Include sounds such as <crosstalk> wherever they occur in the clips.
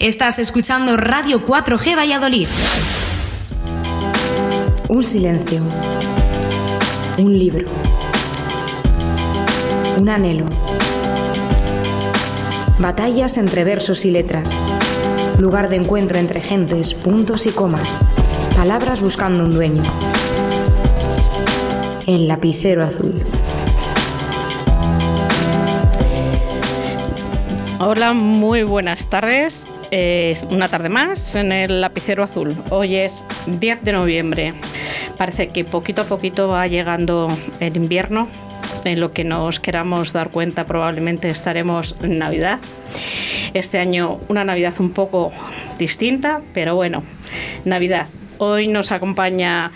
Estás escuchando Radio 4G Valladolid. Un silencio. Un libro. Un anhelo. Batallas entre versos y letras. Lugar de encuentro entre gentes, puntos y comas. Palabras buscando un dueño. El lapicero azul. Hola, muy buenas tardes. Una tarde más en el lapicero azul. Hoy es 10 de noviembre. Parece que poquito a poquito va llegando el invierno. En lo que nos queramos dar cuenta probablemente estaremos en Navidad. Este año una Navidad un poco distinta, pero bueno, Navidad. Hoy nos acompaña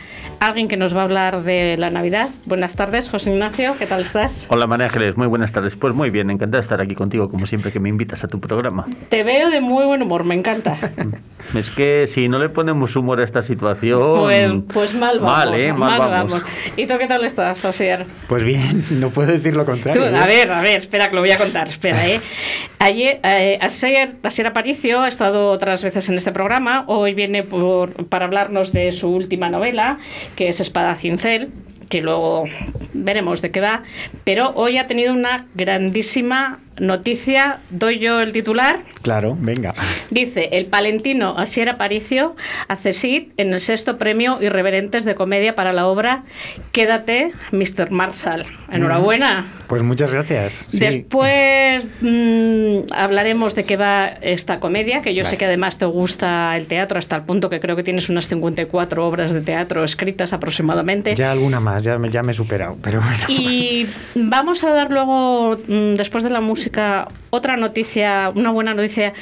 alguien que nos va a hablar de la Navidad. Buenas tardes, José Ignacio, ¿qué tal estás? Hola María Ángeles, muy buenas tardes. Pues muy bien, encantada de estar aquí contigo, como siempre que me invitas a tu programa. Te veo de muy buen humor, me encanta. <laughs> Es que si no le ponemos humor a esta situación... Pues, pues mal vamos. Mal, ¿eh? Mal, vamos. ¿Y tú qué tal estás, Asier? Pues bien, <laughs> no puedo decir lo contrario. Tú, a ver, a ver, espera que lo voy a contar, espera, ¿eh? <laughs> Ayer, eh, Asier, Asier Aparicio ha estado otras veces en este programa, hoy viene por, para hablarnos de su última novela, que es Espada Cincel, que luego veremos de qué va, pero hoy ha tenido una grandísima noticia, doy yo el titular. Claro, venga. Dice, el palentino Asier Aparicio hace sit en el sexto premio Irreverentes de Comedia para la obra Quédate, Mr. Marshall. Enhorabuena. Pues muchas gracias. Sí. Después mmm, hablaremos de qué va esta comedia, que yo vale. sé que además te gusta el teatro hasta el punto que creo que tienes unas 54 obras de teatro escritas aproximadamente. Ya alguna más, ya me, ya me he superado, pero bueno. Y vamos a dar luego, mmm, después de la música, música, otra noticia, una buena noticia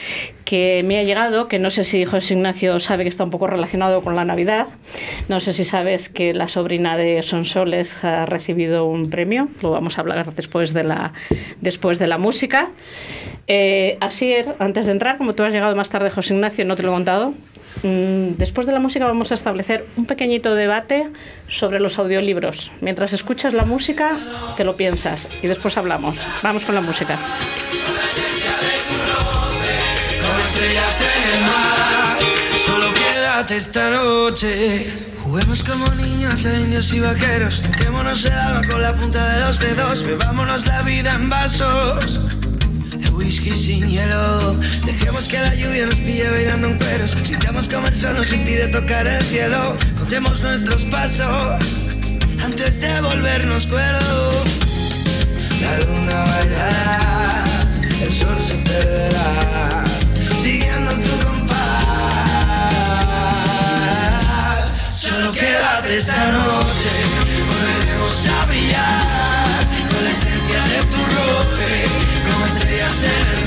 que me ha llegado, que no sé si José Ignacio sabe que está un poco relacionado con la Navidad. No sé si sabes que la sobrina de Sonsoles ha recibido un premio. Lo vamos a hablar después de la, después de la música. Eh, así, antes de entrar, como tú has llegado más tarde, José Ignacio, no te lo he contado, Después de la música vamos a establecer un pequeñito debate sobre los audiolibros. Mientras escuchas la música, te lo piensas y después hablamos. Vamos con la música. Como niños a indios y vaqueros. Whisky sin hielo. Dejemos que la lluvia nos pille bailando en cueros. Sintamos como el sol nos impide tocar el cielo. Contemos nuestros pasos antes de volvernos cuerdos. La luna bailará, el sol se perderá, siguiendo tu compás. Solo quédate esta noche, volveremos a brillar en el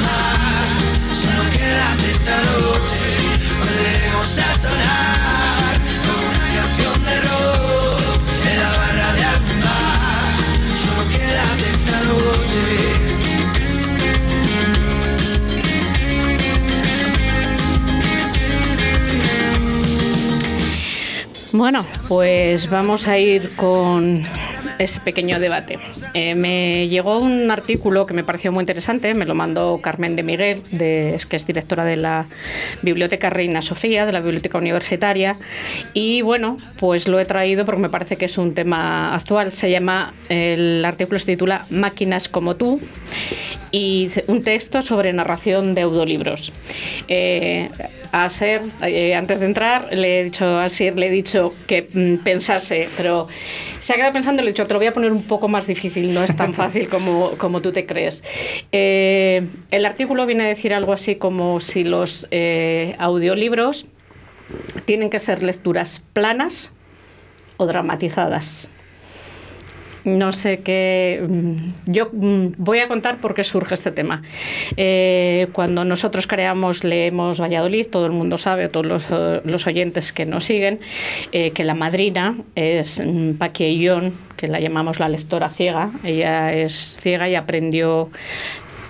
esta noche, volveremos a sonar como una canción de rock en la barra de algún bar. Solo quédate esta noche. Bueno, pues vamos a ir con ese pequeño debate. Eh, me llegó un artículo que me pareció muy interesante, me lo mandó Carmen de Miguel, que es directora de la Biblioteca Reina Sofía, de la Biblioteca Universitaria, y bueno, pues lo he traído porque me parece que es un tema actual. Se llama, el artículo se titula Máquinas como tú, y un texto sobre narración de audiolibros. Eh, a Ser, eh, antes de entrar, le he dicho a Sir, le he dicho que mm, pensase, pero se ha quedado pensando le he dicho, te lo voy a poner un poco más difícil, no es tan <laughs> fácil como, como tú te crees. Eh, el artículo viene a decir algo así como si los eh, audiolibros tienen que ser lecturas planas o dramatizadas. No sé qué. Yo voy a contar por qué surge este tema. Eh, cuando nosotros creamos Leemos Valladolid, todo el mundo sabe, todos los, los oyentes que nos siguen, eh, que la madrina es Paqui Illón, que la llamamos la lectora ciega. Ella es ciega y aprendió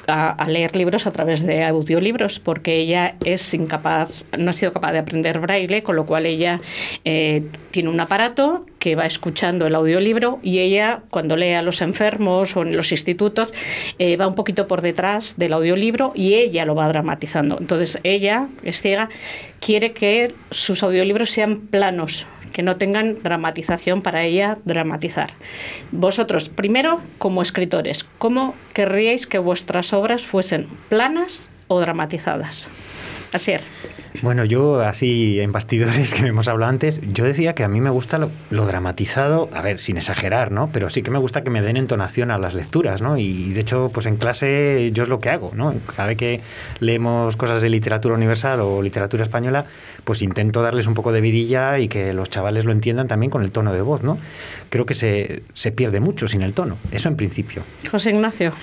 a, leer libros a través de audiolibros porque ella es incapaz, no ha sido capaz de aprender braille, con lo cual ella eh, tiene un aparato que va escuchando el audiolibro y ella, cuando lee a los enfermos o en los institutos, eh, va un poquito por detrás del audiolibro y ella lo va dramatizando. Entonces ella, es ciega, quiere que sus audiolibros sean planos, que no tengan dramatización para ella dramatizar. Vosotros, primero, como escritores, ¿cómo querríais que vuestras obras fuesen planas o dramatizadas? Asier. Bueno, yo así en bastidores <laughs> que hemos hablado antes, yo decía que a mí me gusta lo, lo, dramatizado, a ver, sin exagerar, ¿no? Pero sí que me gusta que me den entonación a las lecturas, ¿no? Y de hecho, pues en clase yo es lo que hago, ¿no? Cada vez que leemos cosas de literatura universal o literatura española, pues intento darles un poco de vidilla y que los chavales lo entiendan también con el tono de voz, ¿no? Creo que se, se pierde mucho sin el tono, eso en principio. José Ignacio.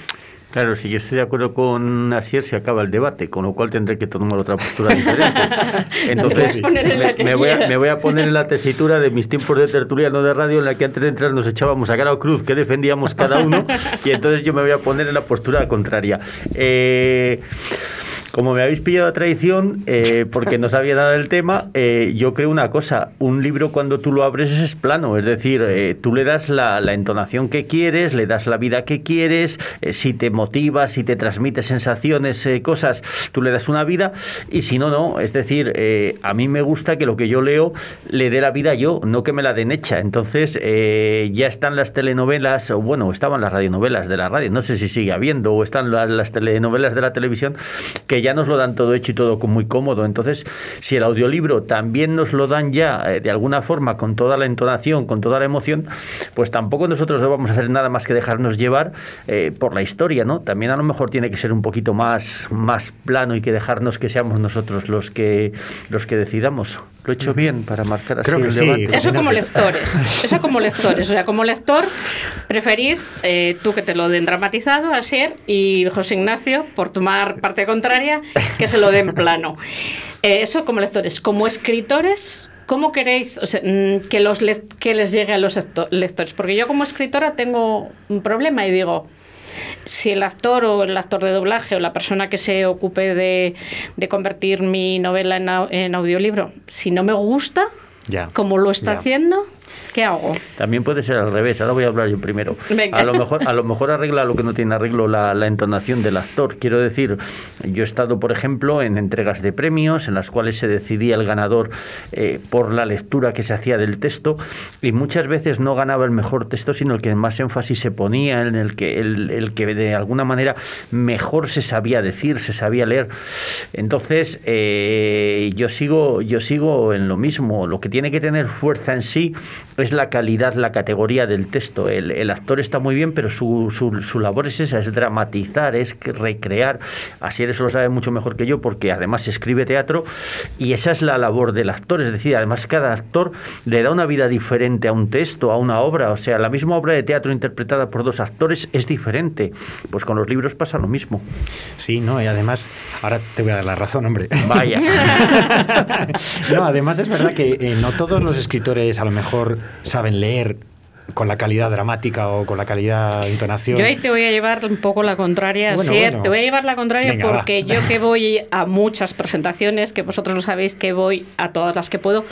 Claro, si yo estoy de acuerdo con Asier, se acaba el debate, con lo cual tendré que tomar otra postura diferente. <laughs> Entonces, no me, me, voy a, me, voy a, poner en la tesitura de mis tiempos de tertuliano de radio en la que antes de entrar nos echábamos a cara o cruz que defendíamos cada uno y entonces yo me voy a poner en la postura contraria. Eh, como me habéis pillado a traición, eh, porque no sabía nada del tema, eh, yo creo una cosa, un libro cuando tú lo abres es plano, es decir, eh, tú le das la, entonación que quieres, le das la vida que quieres, eh, si te motiva, si te transmite sensaciones, cosas, tú le das una vida, y si no, no, es decir, a mí me gusta que lo que yo leo le dé la vida yo, no que me la den hecha. Entonces, ya están las telenovelas, o bueno, estaban las radionovelas de la radio, no sé si sigue habiendo, o están las, las telenovelas de la televisión, que ya nos lo dan todo hecho y todo muy cómodo. Entonces, si el audiolibro también nos lo dan ya eh, de alguna forma con toda la entonación, con toda la emoción, pues tampoco nosotros no vamos a hacer nada más que dejarnos llevar eh, por la historia, ¿no? También a lo mejor tiene que ser un poquito más, más plano y que dejarnos que seamos nosotros los que los que decidamos. Lo he hecho bien para marcar así Creo que el sí. debate. Eso como lectores. Eso como lectores. O sea, como lector, preferís eh, tú que te lo den dramatizado, Asier, y José Ignacio, por tomar parte contraria, que se lo den plano. Eh, eso como lectores. Como escritores, ¿cómo queréis o sea, mm, que, los le que les llegue a los lectores? Porque yo como escritora tengo un problema y digo, si el actor o el actor de doblaje o la persona que se ocupe de, de convertir mi novela en, en, audiolibro, si no me gusta, ya, como lo está haciendo, ¿qué hago? También puede ser al revés, ahora voy a hablar yo primero. Venga. A lo mejor, a lo mejor arregla lo que no tiene arreglo la, la, entonación del actor. Quiero decir, yo he estado, por ejemplo, en entregas de premios en las cuales se decidía el ganador eh, por la lectura que se hacía del texto y muchas veces no ganaba el mejor texto, sino el que más énfasis se ponía, en el que, el, el que de alguna manera mejor se sabía decir, se sabía leer. Entonces, eh, yo, sigo, yo sigo en lo mismo. Lo que tiene que tener fuerza en sí es la calidad, la categoría del texto. El, el actor está muy bien, pero su, su, su, labor es esa, es dramatizar, es recrear. Así eso lo sabe mucho mejor que yo, porque además escribe teatro y esa es la labor del actor. Es decir, además cada actor le da una vida diferente a un texto, a una obra. O sea, la misma obra de teatro interpretada por dos actores es diferente. Pues con los libros pasa lo mismo. Sí, no, y además, ahora te voy a dar la razón, hombre. Vaya. <laughs> no, además es verdad que eh, no todos los escritores a lo mejor saben leer con la calidad dramática o con la calidad de entonación. Yo ahí te voy a llevar un poco la contraria, bueno, bueno. te voy a llevar la contraria Venga, porque va. yo que voy a muchas presentaciones, que vosotros lo sabéis que voy a todas las que puedo,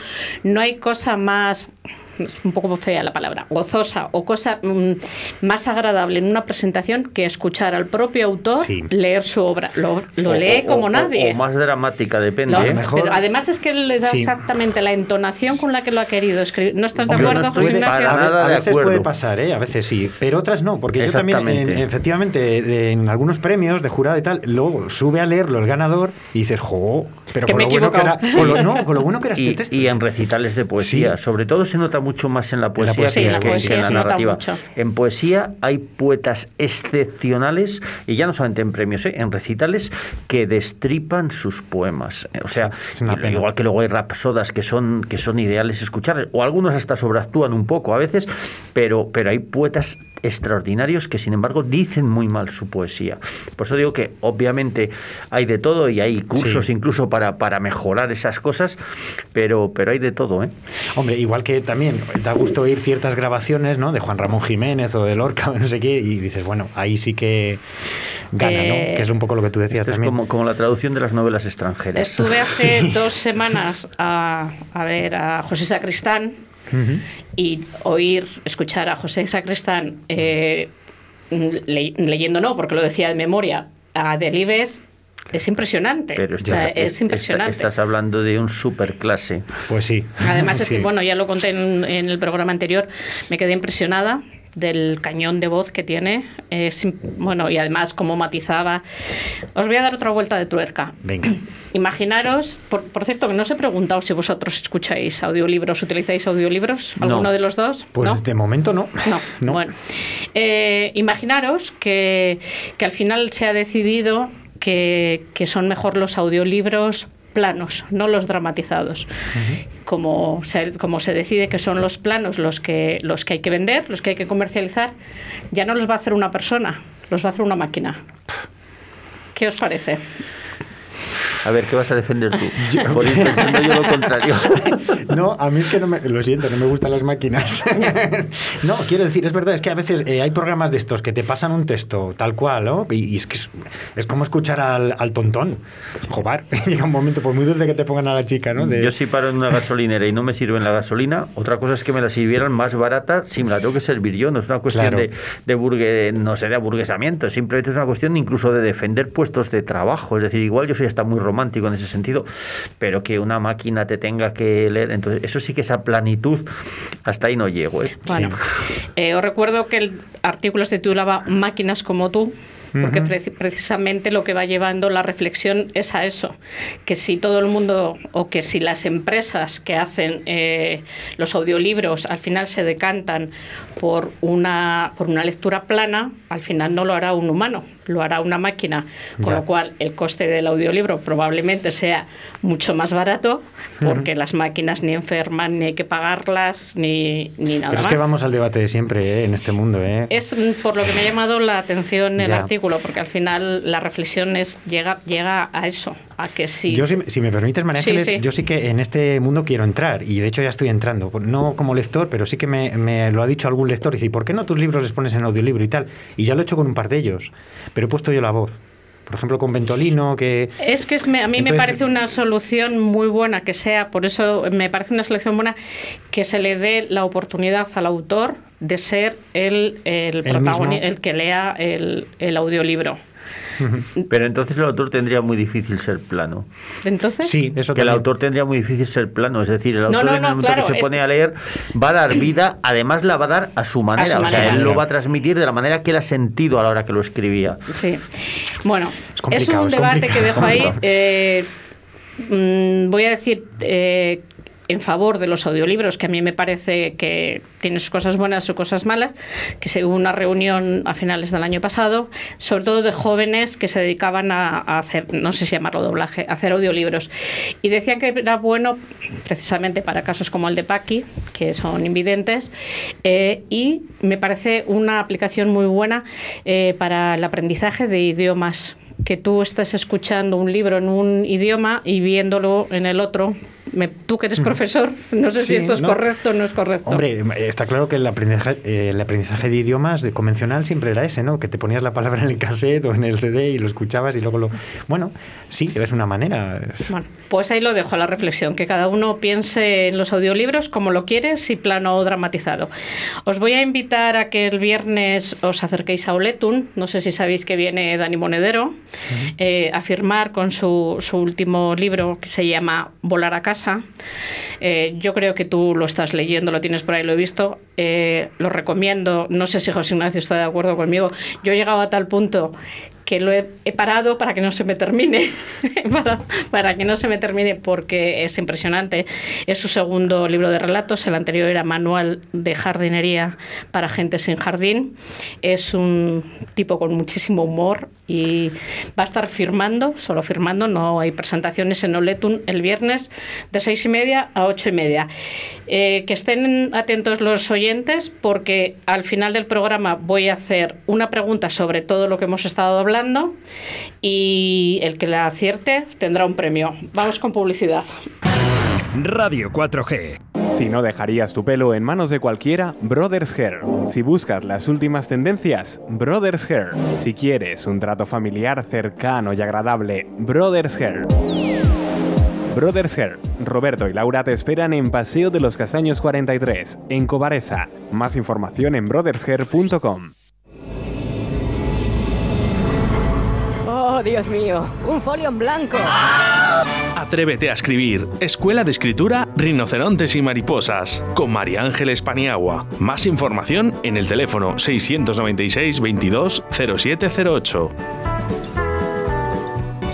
no hay cosa más es <laughs> un poco fea la palabra, gozosa o cosa mmm, más agradable en una presentación que escuchar al propio autor Sí. leer su obra. Lo, lo lee O- como o- nadie. O más dramática, depende. ¿eh? mejor- pero además es que le da Sí. exactamente la entonación con la que lo ha querido escribir. ¿No estás de acuerdo, no José Ignacio? para a, ve- nada a de veces acuerdo. puede pasar, ¿eh? a veces sí, pero otras no, porque yo también, en- efectivamente, en algunos premios de jurado y tal, luego sube a leerlo el ganador y dices, jo, pero con lo, bueno que era, equivocado". con lo- <laughs> no, con lo bueno que era este Y, texto. y en recitales de poesía, Sí. sobre todo se nota mucho más en la poesía, poesía, que, en la que- que poesía en la narrativa. mucho. En poesía hay poetas excepcionales, y ya no solamente en premios, ¿eh? en recitales, que destripan sus poemas. O sea, igual que luego hay rapsodas que son, que son ideales escuchar, o algunos hasta sobreactúan un poco a veces, pero, pero hay poetas extraordinarios que sin embargo dicen muy mal su poesía. Por eso digo que obviamente hay de todo y hay cursos Sí. incluso para, para mejorar esas cosas, pero, pero hay de todo, ¿eh? Hombre, igual que también da gusto oír ciertas grabaciones, ¿no? De Juan Ramón Jiménez o de Lorca <laughs> no sé qué, y dices, bueno, ahí sí que gana, Eh, ¿no? Que es un poco lo que tú decías Esto es también. como, como la traducción de las novelas extranjeras. Estuve <laughs> hace Sí. dos semanas a, a ver a José Sacristán y oír, escuchar a José Sacristán eh, le- leyendo, no, porque lo decía de memoria, a Delibes. Es impresionante. Pero O sea, estás, es impresionante. estás hablando de un superclase. Pues sí. Además, es Sí. que, bueno, ya lo conté en, en el programa anterior, me quedé impresionada del cañón de voz que tiene. Es bueno, y además cómo matizaba. Os voy a dar otra vuelta de tuerca. Venga. <clears throat> Imaginaros, por, por cierto, que no os he preguntado si vosotros escucháis audiolibros, utilizáis audiolibros, No. alguno de los dos. Pues ¿No? de momento no. No, No. bueno. Eh, imaginaros que, que al final se ha decidido que, que son mejor los audiolibros planos, no los dramatizados. como, se, como se decide que son los planos los que, los que hay que vender, los que hay que comercializar, ya no los va a hacer una persona, los va a hacer una máquina. ¿Qué os parece? A ver, ¿qué vas a defender tú? <laughs> Por ir pensando yo lo contrario. <laughs> No, a mí es que no me. Lo siento, no me gustan las máquinas. <laughs> no, quiero decir, es verdad, es que a veces eh, hay programas de estos que te pasan un texto tal cual, ¿no? Y, y es que es, es como escuchar al, al tontón. Jobar, llega un momento, por muy dulce que te pongan a la chica, ¿no? De- Yo si paro en una gasolinera y no me sirven la gasolina, otra cosa es que me la sirvieran más barata si me la tengo que servir yo. No es una cuestión Claro. de, de burgue- no sé, de aburguesamiento, simplemente es una cuestión incluso de defender puestos de trabajo. Es decir, igual yo soy hasta muy romántico en ese sentido, pero que una máquina te tenga que leer, entonces eso sí que esa planitud, hasta ahí no llego. ¿eh? Bueno, eh, os recuerdo que el artículo se titulaba Máquinas como tú, porque pre- precisamente lo que va llevando la reflexión es a eso, que si todo el mundo o que si las empresas que hacen eh, los audiolibros al final se decantan por una, por una lectura plana, al final no lo hará un humano, lo hará una máquina, con Ya. lo cual el coste del audiolibro probablemente sea mucho más barato, porque las máquinas ni enferman, ni hay que pagarlas, ni, ni nada Pero es más. que vamos al debate de siempre ¿eh? en este mundo, ¿eh? Es por lo que me ha llamado la atención el Ya. artículo, porque al final la reflexión es, llega, llega a eso, a que sí. Yo, si, si me permites, María Sí, Ángeles, sí. yo sí que en este mundo quiero entrar y de hecho ya estoy entrando. No como lector, pero sí que me, me lo ha dicho algún lector. Y dice, ¿y por qué no tus libros les pones en audiolibro y tal? Y ya lo he hecho con un par de ellos, pero he puesto yo la voz. Por ejemplo, con Ventolino, que... Es que es me- a mí me parece una solución muy buena que sea, por eso me parece una solución buena que se le dé la oportunidad al autor de ser el, el, protagoni- mismo. el que lea el, el audiolibro. Pero entonces el autor tendría muy difícil ser plano. Entonces, Sí, eso que el autor tendría muy difícil ser plano, es decir, el autor no, en el no, momento claro, que se pone que- a leer va a dar vida, además la va a dar a su manera, o sea, él lo va a transmitir de la manera que él ha sentido a la hora que lo escribía. Sí. Bueno, Es es, un es debate que dejo ahí. <laughs> Eh, mm, voy a decir eh, en favor de los audiolibros, que a mí me parece que tiene sus cosas buenas y cosas malas, que se hubo una reunión a finales del año pasado, sobre todo de jóvenes que se dedicaban a, a hacer, no sé si llamarlo doblaje, a hacer audiolibros. Y decían que era bueno precisamente para casos como el de Paqui, que son invidentes, eh, y me parece una aplicación muy buena eh, para el aprendizaje de idiomas que tú estés escuchando un libro en un idioma y viéndolo en el otro. Me- tú que eres profesor, no sé si esto es no. correcto o no es correcto. Hombre, está claro que el aprendizaje, eh, el aprendizaje de idiomas de convencional siempre era ese, ¿no? Que te ponías la palabra en el cassette o en el CD y lo escuchabas y luego lo... Bueno, sí, es una manera. Bueno, pues ahí lo dejo a la reflexión, que cada uno piense en los audiolibros como lo quiere, si plano o dramatizado. Os voy a invitar a que el viernes os acerquéis a Oletun, no sé si sabéis que viene Dani Monedero, eh, a firmar con su, su último libro que se llama Volar a casa. Eh, yo creo que tú lo estás leyendo, lo tienes por ahí, lo he visto. Eh, lo recomiendo, no sé si José Ignacio está de acuerdo conmigo. Yo he llegado a tal punto que lo he, he parado para que no se me termine, <laughs> para, para que no se me termine porque es impresionante. Es su segundo libro de relatos, el anterior era Manual de jardinería para gente sin jardín. Es un tipo con muchísimo humor y va a estar firmando, solo firmando, no hay presentaciones en Oletun el viernes de seis y media a ocho y media. Eh, que estén atentos los oyentes porque al final del programa voy a hacer una pregunta sobre todo lo que hemos estado hablando y el que la acierte tendrá un premio. Vamos con publicidad. Radio 4G. Si no dejarías tu pelo en manos de cualquiera, Brothers Hair. Si buscas las últimas tendencias, Brothers Hair. Si quieres un trato familiar cercano y agradable, Brothers Hair. Brothers Hair. Roberto y Laura te esperan en Paseo de los Castaños 43, en Cobaresa. Más información en brothershair.com. Oh, Dios mío, un folio en blanco. Atrévete a escribir. Escuela de Escritura Rinocerontes y Mariposas. Con María Ángeles Paniagua. Más información en el teléfono 696 22 0708.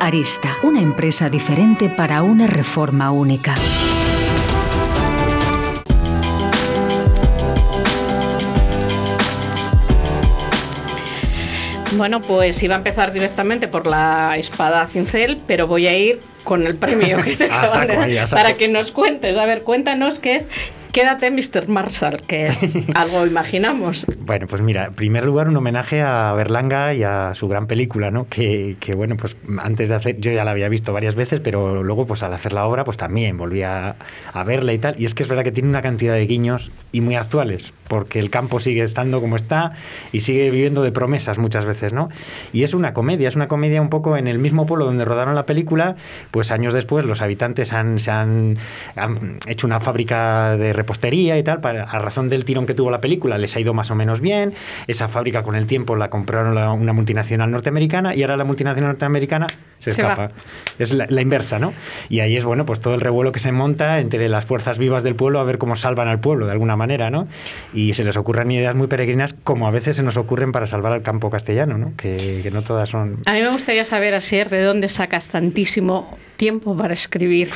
Arista, una empresa diferente para una reforma única. Bueno, pues iba a empezar directamente por la espada cincel, pero voy a ir con el premio que <laughs> te A acaban saco, de dar para que nos cuentes. A ver, cuéntanos qué es Quédate, Mr. Marshall, que <laughs> algo imaginamos. Bueno, pues mira, en primer lugar un homenaje a Berlanga y a su gran película, ¿no? Que, que, bueno, pues antes de hacer, yo ya la había visto varias veces, pero luego pues al hacer la obra pues también volví a, a verla y tal. Y es que es verdad que tiene una cantidad de guiños y muy actuales, porque el campo sigue estando como está y sigue viviendo de promesas muchas veces, ¿no? Y es una comedia, es una comedia un poco en el mismo pueblo donde rodaron la película, pues años después los habitantes han, se han, han hecho una fábrica de repostería y tal, para, a razón del tirón que tuvo la película, les ha ido más o menos bien. Esa fábrica con el tiempo la compraron la, una multinacional norteamericana y ahora la multinacional norteamericana se, Se escapa. va. Es la, la inversa, ¿no? Y ahí es, bueno, pues todo el revuelo que se monta entre las fuerzas vivas del pueblo a ver cómo salvan al pueblo de alguna manera, ¿no? Y se les ocurren ideas muy peregrinas como a veces se nos ocurren para salvar al campo castellano, ¿no? Que, que no todas son... A mí me gustaría saber, Asier, de dónde sacas tantísimo tiempo para escribir,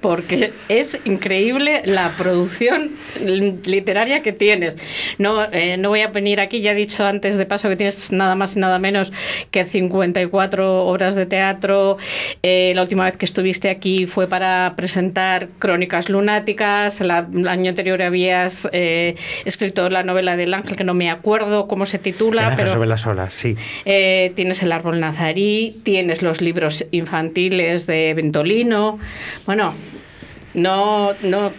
porque es increíble la producción literaria que tienes. No, eh, no voy a venir aquí, ya he dicho antes de paso que tienes nada más y nada menos que 54 obras de teatro. Eh, la última vez que estuviste aquí fue para presentar Crónicas Lunáticas. La- el año anterior habías eh, escrito la novela del ángel, que no me acuerdo cómo se titula, El ángel pero sobre las olas, sí. eh, tienes el árbol nazarí, tienes los libros infantiles de Ventolino. Bueno, no, no,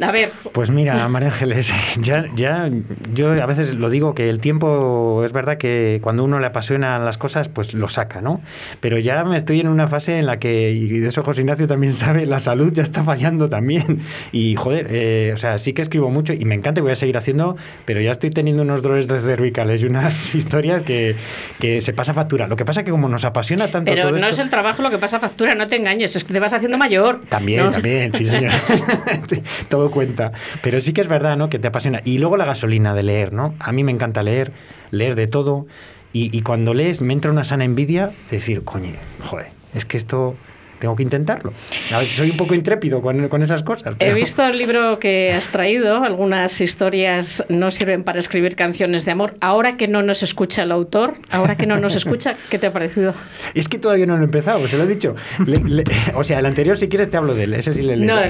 a ver, Pues mira, María Ángeles, <laughs> ya, ya, yo a veces lo digo que el tiempo es verdad que cuando uno le apasionan las cosas, pues lo saca, ¿no? Pero ya me estoy en una fase en la que, y de eso José Ignacio también <laughs> sabe, la salud ya está fallando también. Y joder, eh, o sea, sí que escribo mucho y me encanta y voy a seguir haciendo, pero ya estoy teniendo unos dolores de cervicales y unas <laughs> historias que, que se pasa factura. Lo que pasa que como nos apasiona tanto pero todo no esto, es el trabajo lo que pasa factura, no te engañes, es que te vas haciendo mayor. También, ¿no? también, sí, <laughs> Todo cuenta. Pero sí que es verdad, ¿no? Que te apasiona. Y luego la gasolina de leer, ¿no? A mí me encanta leer, leer de todo. Y, y cuando lees me entra una sana envidia de decir, coño, joder, es que esto tengo que intentarlo. A ver, soy un poco intrépido con, con esas cosas. He visto el libro que has traído, algunas historias no sirven para escribir canciones de amor. Ahora que no nos escucha el autor, ahora que no nos escucha, <laughs> ¿qué te ha parecido? Es que todavía no lo he empezado, se lo he dicho. Le- le- <laughs> o sea, el anterior, si quieres, te hablo de él. Ese sí le leo. No,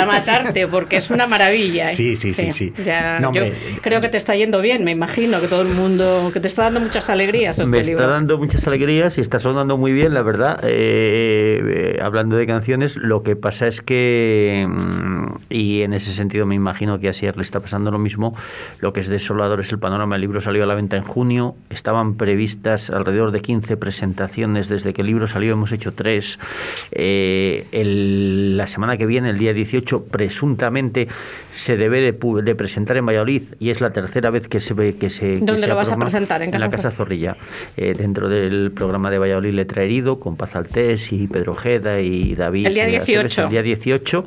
a matarte, porque es una maravilla. ¿eh? Sí, sí, sí, sí. Ya, No, yo creo que te está yendo bien, me imagino que todo el mundo, que te está dando muchas alegrías este Me libro. está dando muchas alegrías y está sonando muy bien, la verdad. Eh, eh, hablando de canciones, lo que pasa es que, mm, y en ese sentido me imagino que a Sier le está pasando lo mismo, lo que es desolador es el panorama. El libro salió a la venta en junio, estaban previstas alrededor de 15 presentaciones desde que el libro salió, hemos hecho tres. Eh, el- la semana que viene, el día 18, presuntamente se debe de, de presentar en Valladolid y es la tercera vez que se ve que se... que ¿Dónde se lo vas a presentar? ¿En la Casa Casa Zorrilla, eh, dentro del programa de Valladolid Letra Herido, con Paz Altés y Pedro Ojeda y David. El día Aceves, 18. El día 18,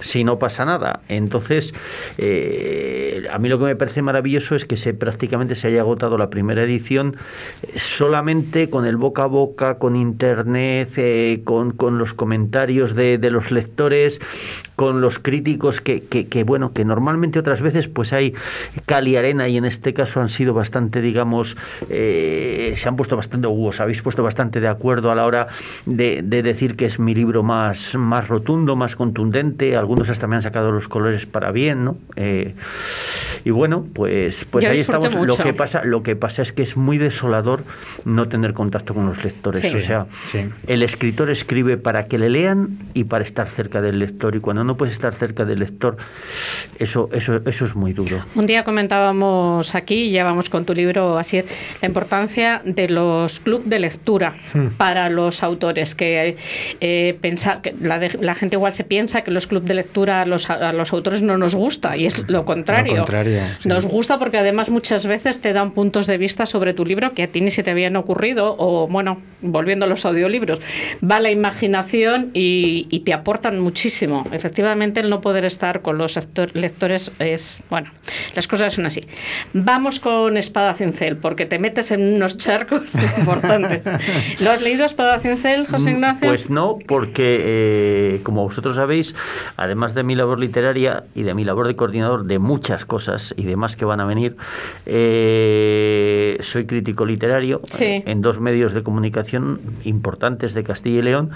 si no pasa nada. Entonces, eh, a mí lo que me parece maravilloso es que se prácticamente se haya agotado la primera edición eh, solamente con el boca a boca, con internet, eh, con, con los comentarios de, de los lectores, con los críticos que, que, que, bueno, que normalmente otras veces pues hay cal y arena y en este caso han sido bastante, digamos, eh, se han puesto bastante, os habéis puesto bastante de acuerdo a la hora de, de, decir que es mi libro más, más rotundo, más contundente, algunos hasta me han sacado los colores para bien, ¿no? Eh, y bueno, pues, pues ahí estamos. Lo que, pasa, lo que pasa es que es muy desolador no tener contacto con los lectores. Sí. O sea, Sí. el escritor escribe para que le lean y para estar cerca del lector. Y cuando no puedes estar cerca del lector, eso, eso, eso es muy duro. Un día comentábamos aquí, ya vamos con tu libro, así la importancia de los clubes de lectura Hmm. para los autores. Que, eh, pensa, que la, de- la gente igual se piensa que los clubes de lectura a los, a los autores no nos gusta, y es lo contrario. Lo contrario, sí. Nos gusta porque además muchas veces te dan puntos de vista sobre tu libro que a ti ni se te habían ocurrido, o bueno, volviendo a los audiolibros, va la imaginación y, y te aportan muchísimo. Efectivamente, el no poder estar con los actor- lectores es, bueno, las cosas son así. Vamos con Espada Cincel, porque te metes en unos charcos <laughs> importantes. ¿Lo has leído Espada Cincel, José Ignacio? Pues no, porque eh, como vosotros sabéis, además de mi labor literaria y de mi labor de coordinador de muchas cosas y demás que van a venir, eh, soy crítico literario Sí. eh, en dos medios de comunicación importantes de Castilla y León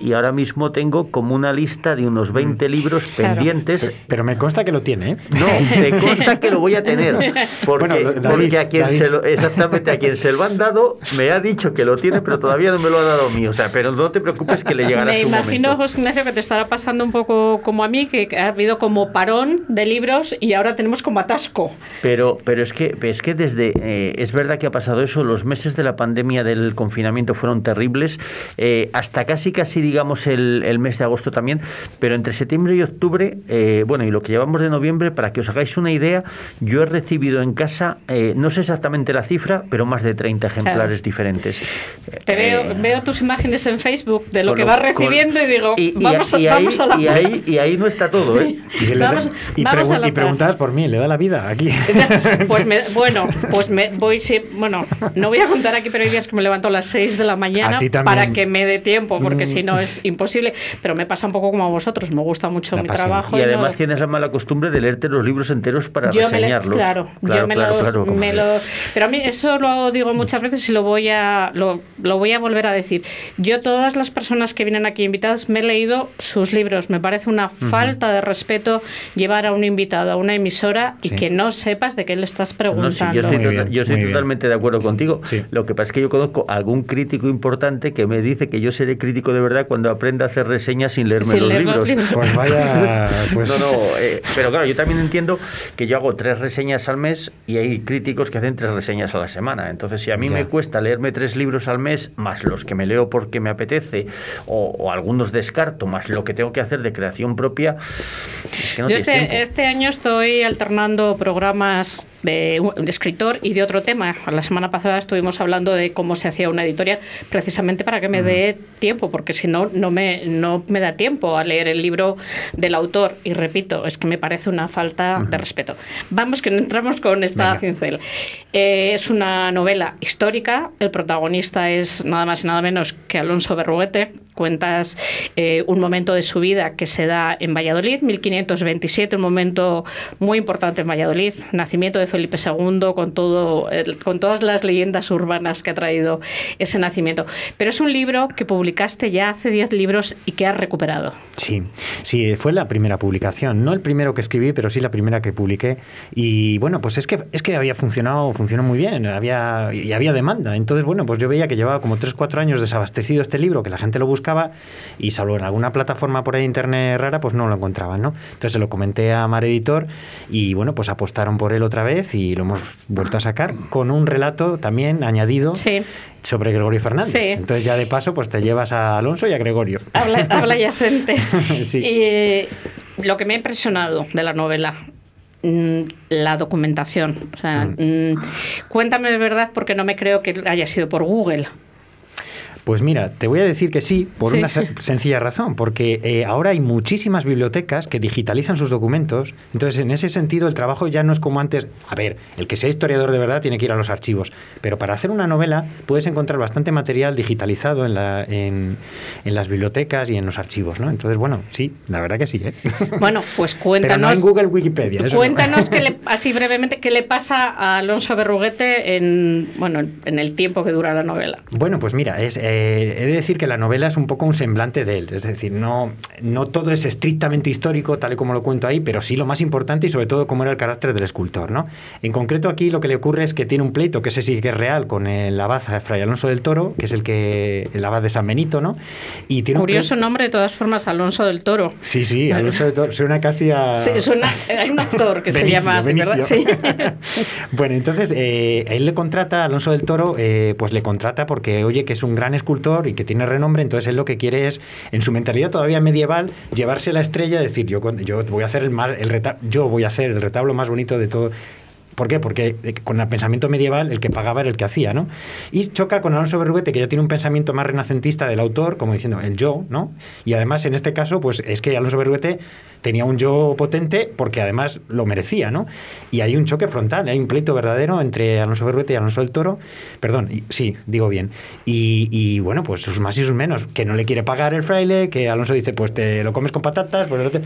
y ahora mismo tengo como una lista de unos 20 libros Claro. pendientes. Pero me consta que lo tiene, ¿eh? No, me <laughs> consta que lo voy a tener. <laughs> Porque, Bueno, David, porque a quien David. se lo, exactamente a quien se lo han dado, me ha dicho que lo tiene, pero todavía no me lo ha dado a mí. O sea, pero no te preocupes que le llegará Me su imagino, momento. José Ignacio, que te estará pasando un poco como a mí, que ha habido como parón de libros y ahora tenemos como atasco. Pero, pero es que es que desde eh, es verdad que ha pasado eso. Los meses de la pandemia del confinamiento fueron terribles, eh, hasta casi casi digamos el, el mes de agosto también. Pero entre septiembre y octubre, eh, bueno, y lo que llevamos de noviembre, para que os hagáis una idea, yo he recibido en casa, eh, no sé exactamente la cifra, pero más de 30 ejemplares diferentes. Te veo, Eh, veo tus imágenes en Facebook de lo que lo- vas con- recibiendo y digo, y- y vamos, a- y ahí- vamos a la y ahí, <laughs> y ahí no está todo, ¿eh? Y, Vamos- vamos preguntabas por mí, le da la vida aquí. <laughs> Pues me- <laughs> bueno, pues me voy sí, bueno, no voy a contar aquí, pero hay días que me levanto a las 6 de la mañana para que me dé tiempo, porque Mm. si no es imposible. Pero me pasa un poco como a vosotros, me gusta mucho La mi pasión. trabajo. Y no- además tienes la mala costumbre de leerte los libros enteros para yo me le- reseñarlos. claro, Claro, yo me, claro, lo, claro, me pero a mí eso lo digo muchas veces y lo voy a lo, lo voy a volver a decir. Yo todas las personas que vienen aquí invitadas me he leído sus libros. Me parece una falta de respeto llevar a un invitado a una emisora y que no sepas de qué le estás No, sí, preguntando. yo estoy, Muy tota- bien, yo estoy muy bien. totalmente de acuerdo contigo. Sí. Lo que pasa es que yo conozco a algún crítico importante que me dice que yo seré crítico de verdad cuando aprenda a hacer reseñas sin leerme Sin los, leer los libros. Pues vaya, <laughs> pues No, no, eh, pero claro, yo también entiendo que yo hago tres reseñas al mes y hay críticos que hacen tres reseñas a la semana. Entonces, si a mí Ya. me cuesta leerme tres libros al mes, más los que me leo porque me apetece, o, o algunos descarto, más lo que tengo que hacer de creación propia, es que no Yo este, este año estoy alternando programas de, de escritor y de otro tema. La semana pasada estuvimos hablando de cómo se hacía una editorial, precisamente para que me dé tiempo, porque si no, no me, no me da tiempo a leer el libro del autor. Y repito, es que me parece una falta de respeto. Vamos, que entramos con Espada Venga. Cincel. Eh, es una novela histórica. El protagonista es nada más y nada menos que Alonso Berruguete. Cuentas eh, un momento de su vida que se da en Valladolid, 1527, un momento muy importante en Valladolid, nacimiento de Felipe II, con, todo, el- con todas las leyendas urbanas que ha traído ese nacimiento. Pero es un libro que publicaste ya hace 10 libros y que has recuperado. Sí, sí, fue la primera publicación. No el primero que escribí, pero sí la primera que publiqué. Y bueno, pues es que, es que había funcionado, funcionó muy bien, había, y había demanda. Entonces, bueno, pues yo veía que llevaba como 3-4 años desabastecido este libro, que la gente lo buscaba, y salvo en alguna plataforma por ahí de internet rara, pues no lo encontraban, ¿no? Entonces se lo comenté a Mar Editor y bueno, pues apostaron por él otra vez y lo hemos vuelto a sacar con un relato también añadido Sí. sobre Gregorio Fernández. Sí. Entonces ya de paso, pues te llevas a Alonso y a Gregorio. Habla, habla yacente. <laughs> Sí. Y lo que me ha impresionado de la novela, mm, la documentación. O sea, mm, cuéntame de verdad porque no me creo que haya sido por Google. Pues mira, te voy a decir que sí, por Sí. una se- sencilla razón, porque eh, ahora hay muchísimas bibliotecas que digitalizan sus documentos, entonces en ese sentido el trabajo ya no es como antes, a ver, el que sea historiador de verdad tiene que ir a los archivos, pero para hacer una novela puedes encontrar bastante material digitalizado en, la- en- en las bibliotecas y en los archivos, ¿no? Entonces, bueno, sí, la verdad que sí. ¿eh? <laughs> Bueno, pues Pero cuéntanos. no en Google Wikipedia. eso no. Cuéntanos qué le- <laughs> así brevemente qué le pasa a Alonso Berruguete en bueno en el tiempo que dura la novela. Bueno, pues mira, es, eh, he de decir que la novela es un poco un semblante de él. Es decir, no, no todo es estrictamente histórico, tal y como lo cuento ahí, pero sí lo más importante y sobre todo cómo era el carácter del escultor. ¿no? En concreto aquí lo que le ocurre es que tiene un pleito, que ese sí que es real, con el abad Fray Alonso del Toro, que es el que el abad de San Benito, ¿no? Y tiene un Curioso pleito- nombre de todas formas Alonso del Toro. Sí, sí, Alonso del Toro. Suena casi a... Sí, suena- hay un actor que se Benicio, llama así, ¿verdad? Sí. <laughs> Bueno, entonces eh, él le contrata, Alonso del Toro, eh, pues le contrata porque oye que es un gran escultor y que tiene renombre, entonces él lo que quiere es, en su mentalidad todavía medieval, llevarse la estrella, decir, yo, yo voy a hacer el más, el reta- yo voy a hacer el retablo más bonito de todo. ¿Por qué? Porque eh, con el pensamiento medieval el que pagaba era el que hacía, ¿no? Y choca con Alonso Berruguete, que ya tiene un pensamiento más renacentista del autor, como diciendo el yo, ¿no? Y además en este caso, pues es que Alonso Berruguete tenía un yo potente porque además lo merecía, ¿no? Y hay un choque frontal, hay un pleito verdadero entre Alonso Berruguete y Alonso del Toro. Perdón, y- sí, digo bien. Y, y, bueno, pues sus más y sus menos, que no le quiere pagar el fraile, que Alonso dice, pues te lo comes con patatas, pues el otro-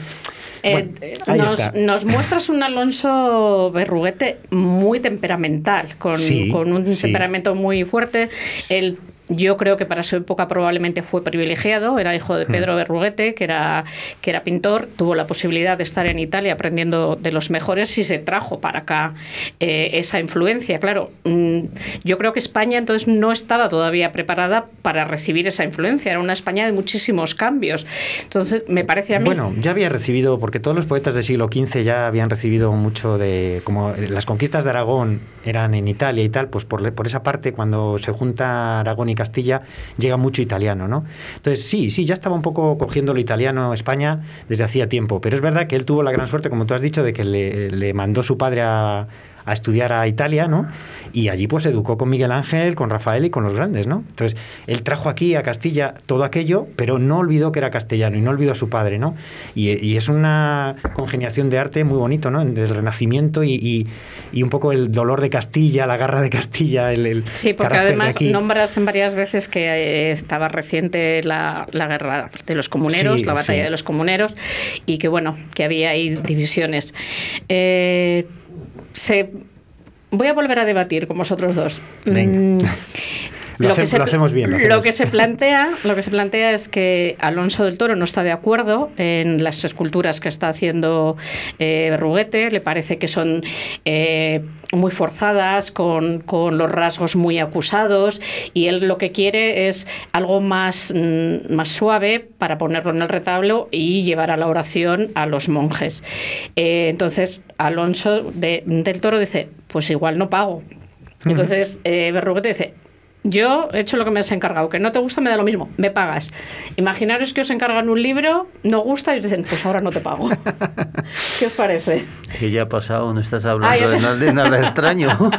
Eh, Bueno, nos, nos muestras un Alonso Berruguete muy temperamental, con, Sí, con un sí. temperamento muy fuerte. Él, yo creo que para su época probablemente fue privilegiado, era hijo de Hmm. Pedro Berruguete, que era, que era pintor, tuvo la posibilidad de estar en Italia aprendiendo de los mejores y se trajo para acá eh, esa influencia. Claro, mm, yo creo que España entonces no estaba todavía preparada para recibir esa influencia, era una España de muchísimos cambios. Entonces, me parece a mí... Bueno, ya había recibido, porque todos los poetas del siglo XV ya habían recibido mucho de, como las conquistas de Aragón eran en Italia y tal, pues por, por esa parte, cuando se junta Aragón y Castilla, llega mucho italiano, ¿no? Entonces, sí, sí, ya estaba un poco cogiendo lo italiano España desde hacía tiempo, pero es verdad que él tuvo la gran suerte, como tú has dicho, de que le, le mandó su padre a, a estudiar a Italia, ¿no? Y allí pues educó con Miguel Ángel, con Rafael y con los grandes, ¿no? Entonces, él trajo aquí a Castilla todo aquello, pero no olvidó que era castellano y no olvidó a su padre, ¿no? Y, y es una congeniación de arte muy bonito, ¿no? Del Renacimiento y, y- y un poco el dolor de Castilla, la garra de Castilla, el, el Sí, porque además nombras en varias veces que eh, estaba reciente la, la guerra de los comuneros, Sí, la batalla sí. de los comuneros, y que bueno, que había ahí divisiones. Eh, se, voy a volver a debatir con vosotros dos. Venga. <laughs> Lo que se lo pla- hacemos bien, lo Lo hacemos. que se plantea, lo que se plantea es que Alonso del Toro no está de acuerdo en las esculturas que está haciendo eh, Berruguete. Le parece que son eh, muy forzadas, con, con los rasgos muy acusados, y él lo que quiere es algo más, mm, más suave para ponerlo en el retablo y llevar a la oración a los monjes. Eh, entonces Alonso de- del Toro dice, pues igual no pago. Entonces eh, Berruguete dice, yo he hecho lo que me has encargado, que no te gusta me da lo mismo, me pagas. Imaginaros que os encargan un libro, no gusta y os dicen, pues ahora no te pago. <laughs> ¿Qué os parece? Que ya ha pasado, no estás Ah, hablando de, te- nada, de nada extraño. <laughs>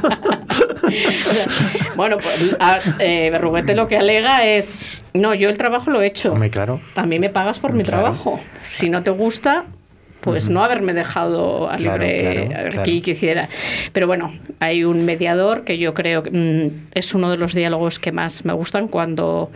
Bueno, pues a- eh, Berruguete lo que alega es, no, yo el trabajo lo he hecho. Hombre, claro. A mí me pagas por mi Claro. trabajo. Si no te gusta, pues no haberme dejado a Claro, libre claro, a ver claro. qué quisiera. Pero bueno, hay un mediador que yo creo que mm, es uno de los diálogos que más me gustan cuando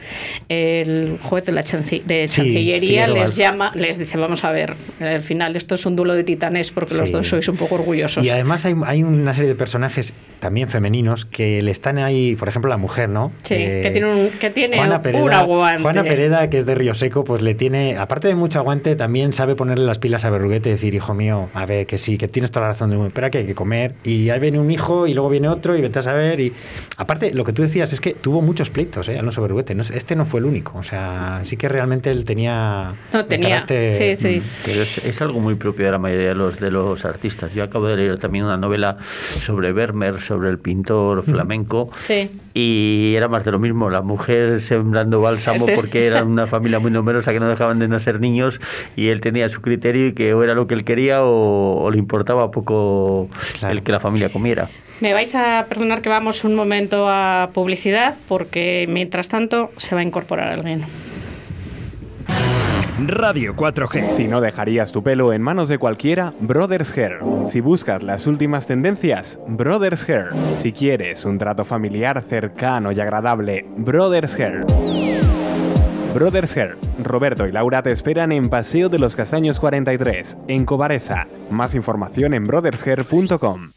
el juez de la chanci- de Sí, Chancillería les llama, les dice, vamos a ver, al final esto es un duelo de titanes porque los Sí. dos sois un poco orgullosos. Y además hay, hay una serie de personajes también femeninos que le están ahí, por ejemplo, la mujer, ¿no? Sí, Eh, que tiene un, que tiene Juana un Pereda, aguante. Juana Pereda, que es de Río Seco, pues le tiene, aparte de mucho aguante, también sabe ponerle las pilas a Berruguete y decir, hijo mío, a ver, que sí, que tienes toda la razón, de, pero que hay que comer. Y ahí viene un hijo y luego viene otro y vete a saber. Y aparte, lo que tú decías es que tuvo muchos pleitos, ¿eh? Alonso Berruguete. No, es- este no fue el único. O sea, sí que realmente él tenía. No, tenía, carácter- sí, sí. Pero es, es algo muy propio de la mayoría de los, de los artistas. Yo acabo de leer también una novela sobre Vermeer, sobre el pintor <laughs> flamenco, Sí. Y era más de lo mismo. La mujer sembrando bálsamo porque era una familia muy numerosa que no dejaban de nacer niños y él tenía su criterio y que o era lo que él quería o, o le importaba poco Claro. el que la familia comiera. Me vais a perdonar que vamos un momento a publicidad porque mientras tanto se va a incorporar alguien. Radio 4G. Si no dejarías tu pelo en manos de cualquiera, Brothers Hair. Si buscas las últimas tendencias, Brothers Hair. Si quieres un trato familiar cercano y agradable, Brothers Hair. Brothers Hair. Roberto y Laura te esperan en Paseo de los Castaños 43, en Cobaresa. Más información en brothershair.com.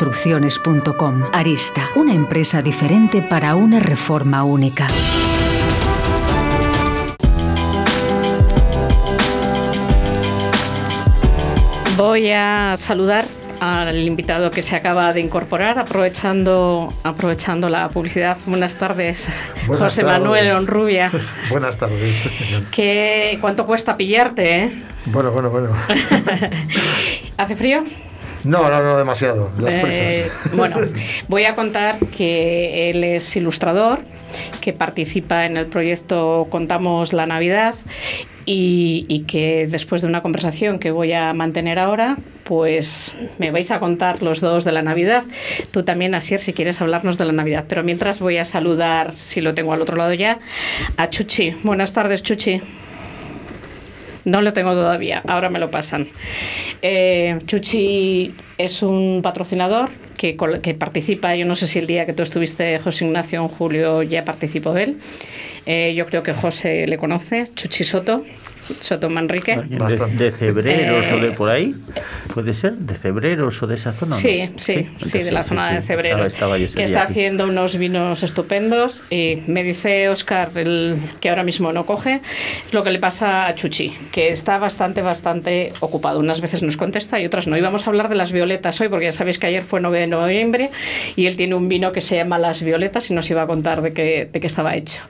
Arista, una empresa diferente para una reforma única. Voy a saludar al invitado que se acaba de incorporar, aprovechando, aprovechando la publicidad. Buenas tardes, Buenas José tardes. Manuel Onrubia. <laughs> Buenas tardes. ¿Qué, ¿Cuánto cuesta pillarte? eh? Bueno, bueno, bueno. <laughs> ¿Hace frío? No, no, no demasiado. Las Eh, presas. bueno, <laughs> voy a contar que él es ilustrador, que participa en el proyecto Contamos la Navidad y, y que después de una conversación que voy a mantener ahora, pues me vais a contar los dos de la Navidad. Tú también, Asier, si quieres hablarnos de la Navidad. Pero mientras voy a saludar, si lo tengo al otro lado ya, a Chuchi. Buenas tardes, Chuchi. No lo tengo todavía, ahora me lo pasan. Eh, Chuchi es un patrocinador que, que participa, yo no sé si el día que tú estuviste, José Ignacio, en julio, ya participó él. Eh, yo creo que José le conoce, Chuchi Soto, Soto Manrique. De, de Cebreros Eh, o de por ahí, puede ser, de Cebreros o de esa zona. ¿no? Sí, sí, sí, de la sí, zona sí, de Cebreros, estaba- estaba que está aquí. haciendo unos vinos estupendos y me dice Oscar, el que ahora mismo no coge, es lo que le pasa a Chuchi, que está bastante, bastante ocupado. Unas veces nos contesta y otras no. Íbamos a hablar de las violetas hoy, porque ya sabéis que ayer fue 9 de noviembre y él tiene un vino que se llama Las Violetas y nos iba a contar de qué, de qué estaba hecho.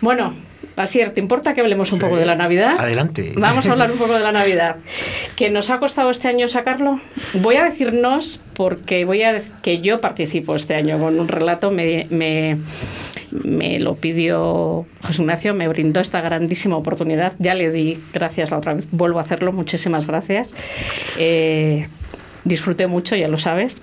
Bueno, Asier, ¿te importa que hablemos un poco de la Navidad? Adelante. Vamos a hablar un poco de la Navidad. <laughs> ¿Que nos ha costado este año sacarlo? Voy a decirnos porque voy a que yo participo este año con un relato. Me, me, me lo pidió José Ignacio, me brindó esta grandísima oportunidad. Ya le di gracias la otra vez. Vuelvo a hacerlo. Muchísimas gracias. Eh, disfruté mucho, ya lo sabes.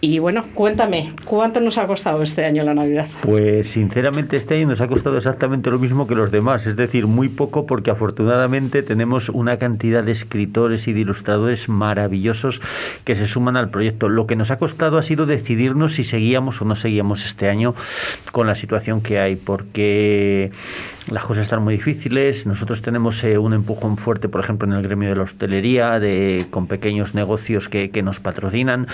Y bueno, cuéntame, ¿cuánto nos ha costado este año la Navidad? Pues sinceramente este año nos ha costado exactamente lo mismo que los demás, es decir, muy poco porque afortunadamente tenemos una cantidad de escritores y de ilustradores maravillosos que se suman al proyecto. Lo que nos ha costado ha sido decidirnos si seguíamos o no seguíamos este año con la situación que hay, porque las cosas están muy difíciles. Nosotros tenemos eh, un empujón fuerte, por ejemplo, en el gremio de la hostelería, de, con pequeños negocios que, que nos patrocinan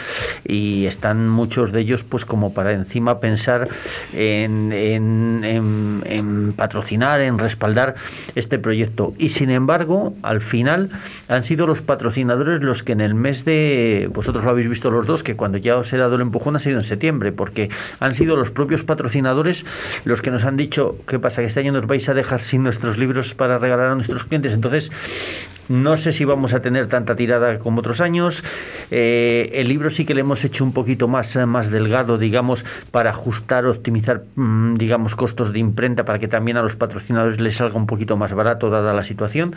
y están muchos de ellos pues como para encima pensar en, en- en- patrocinar, en respaldar este proyecto. Y sin embargo, al final han sido los patrocinadores los que en el mes de, vosotros lo habéis visto los dos, que cuando ya os he dado el empujón ha sido en septiembre, porque han sido los propios patrocinadores los que nos han dicho, ¿qué pasa? Que este año nos vais a dejar sin nuestros libros para regalar a nuestros clientes. Entonces, no sé si vamos a tener tanta tirada como otros años. Eh, el libro sí que le hemos hecho un poquito más, eh, más delgado, digamos, para ajustar, optimizar, mm, digamos, costos de imprenta para que también a los patrocinadores les salga un poquito más barato dada la situación.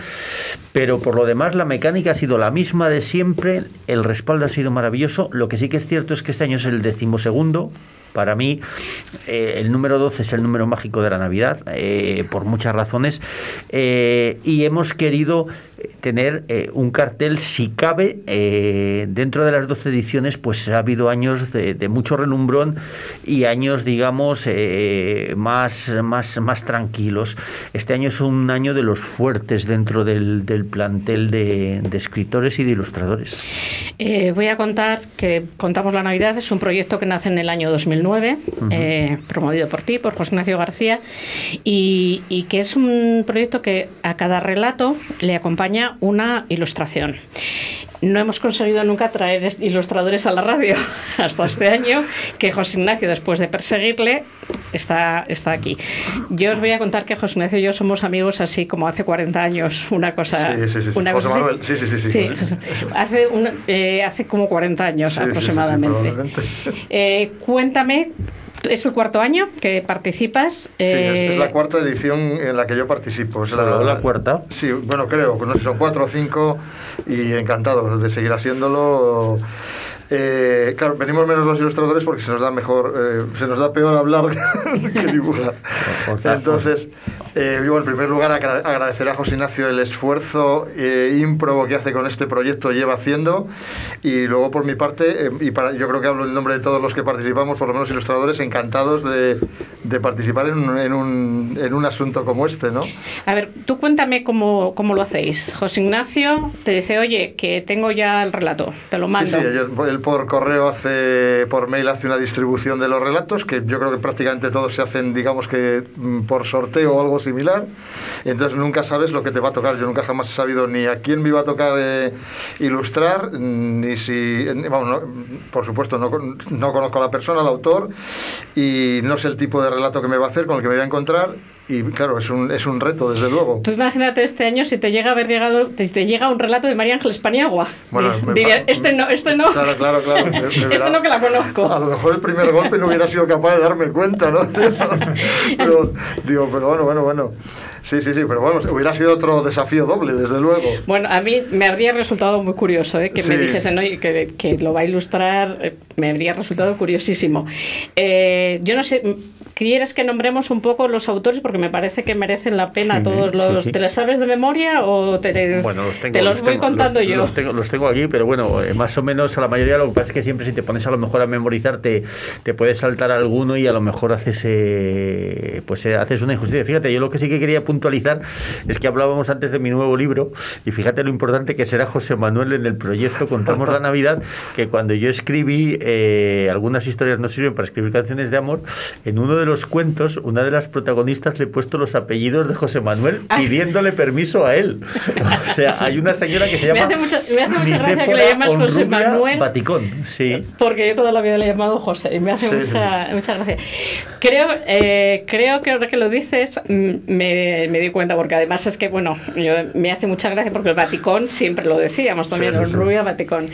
Pero por lo demás, la mecánica ha sido la misma de siempre. El respaldo ha sido maravilloso. Lo que sí que es cierto es que este año es el decimosegundo Para mí, eh, el número 12 es el número mágico de la Navidad, eh, por muchas razones, eh, y hemos querido tener un cartel, si cabe, dentro de las 12 ediciones, pues ha habido años de, mucho relumbrón y años, digamos, más, más, más tranquilos. Este año es un año de los fuertes dentro del, del plantel de, de escritores y de ilustradores. Voy a contar que Contamos la Navidad es un proyecto que nace en el año 2009, eh, promovido por ti, por José Ignacio García, y, y que es un proyecto que a cada relato le acompaña una ilustración. No hemos conseguido nunca traer ilustradores a la radio <laughs> hasta este año, que José Ignacio, después de perseguirle, está, está aquí. Yo os voy a contar que José Ignacio y yo somos amigos así como hace 40 años, una cosa... Sí, sí, sí, una José cosa. Manuel, sí, sí, sí, sí, José. José- hace, un- eh, hace como 40 años aproximadamente. Eh, cuéntame, es el cuarto año que participas. Sí, es, eh, es la cuarta edición en la que yo participo. Es ¿Solo la cuarta? Sí, bueno, creo, no sé, son cuatro o cinco y encantado de seguir haciéndolo. Eh, claro, venimos menos los ilustradores porque se nos da mejor, eh, se nos da peor hablar <laughs> que dibujar. Entonces, eh, yo en primer lugar agra- agradecer a José Ignacio el esfuerzo eh, ímprobo que hace con este proyecto, lleva haciendo, y luego por mi parte, eh, y para, yo creo que hablo en nombre de todos los que participamos, por lo menos ilustradores, encantados de, de participar en un, en, un, en un asunto como este, ¿no? A ver, tú cuéntame cómo, cómo lo hacéis. José Ignacio te dice, oye, que tengo ya el relato, te lo mando. Sí, sí, él, él por correo hace, por mail hace una distribución de los relatos, que yo creo que prácticamente todos se hacen, digamos que mm, por sorteo o algo similar. Entonces nunca sabes lo que te va a tocar. Yo nunca jamás he sabido ni a quién me iba a tocar eh, ilustrar, mm, ni si, eh, vamos, por supuesto, no, no conozco a la persona, al autor, y no sé el tipo de relato que me va a hacer, con el que me voy a encontrar. Y claro, es un, es un reto, desde luego. Tú imagínate este año si te llega a haber llegado, te, te llega un relato de María Ángeles Paniagua. Bueno, Di- me- dirías, este no, este no. Claro, claro, claro. de <laughs> este no que la conozco. A lo mejor el primer golpe no hubiera sido capaz de darme cuenta, ¿no? <laughs> pero, digo, pero bueno, bueno, bueno. Sí, sí, sí, pero bueno, hubiera sido otro desafío doble, desde luego. Bueno, a mí me habría resultado muy curioso ¿eh? que me dijesen oye, que, que lo va a ilustrar, eh, me habría resultado curiosísimo. Eh, yo no sé, ¿quieres que nombremos un poco los autores? Porque me parece que merecen la pena Sí, todos los... sí. ¿Te los sabes de memoria o te, Bueno, los tengo, te los, voy tengo, contando los- yo? Los tengo, los tengo aquí, pero bueno, eh, más o menos a la mayoría lo que pasa es que siempre si te pones a lo mejor a memorizar te, te puedes saltar alguno y a lo mejor haces eh, pues eh, haces una injusticia. Fíjate, yo lo que sí que quería puntualizar es que hablábamos antes de mi nuevo libro y fíjate lo importante que será José Manuel en el proyecto Contamos la Navidad, que cuando yo escribí eh, algunas historias no sirven para escribir canciones de amor, en uno de los cuentos, una de las protagonistas le he puesto los apellidos de José Manuel pidiéndole permiso a él. O sea, hay una señora que se Me llama hace mucha, me hace mucha gracia que le llamas José Manuel. Baticón, sí. Porque yo toda la vida le he llamado José y me hace Sí, mucha, mucha gracia. Creo, eh, creo que ahora que lo dices mm, me, me di cuenta, porque además es que, bueno, yo, me hace mucha gracia porque el Vaticón siempre lo decíamos también, Sí, sí, sí. Rubia Vaticón.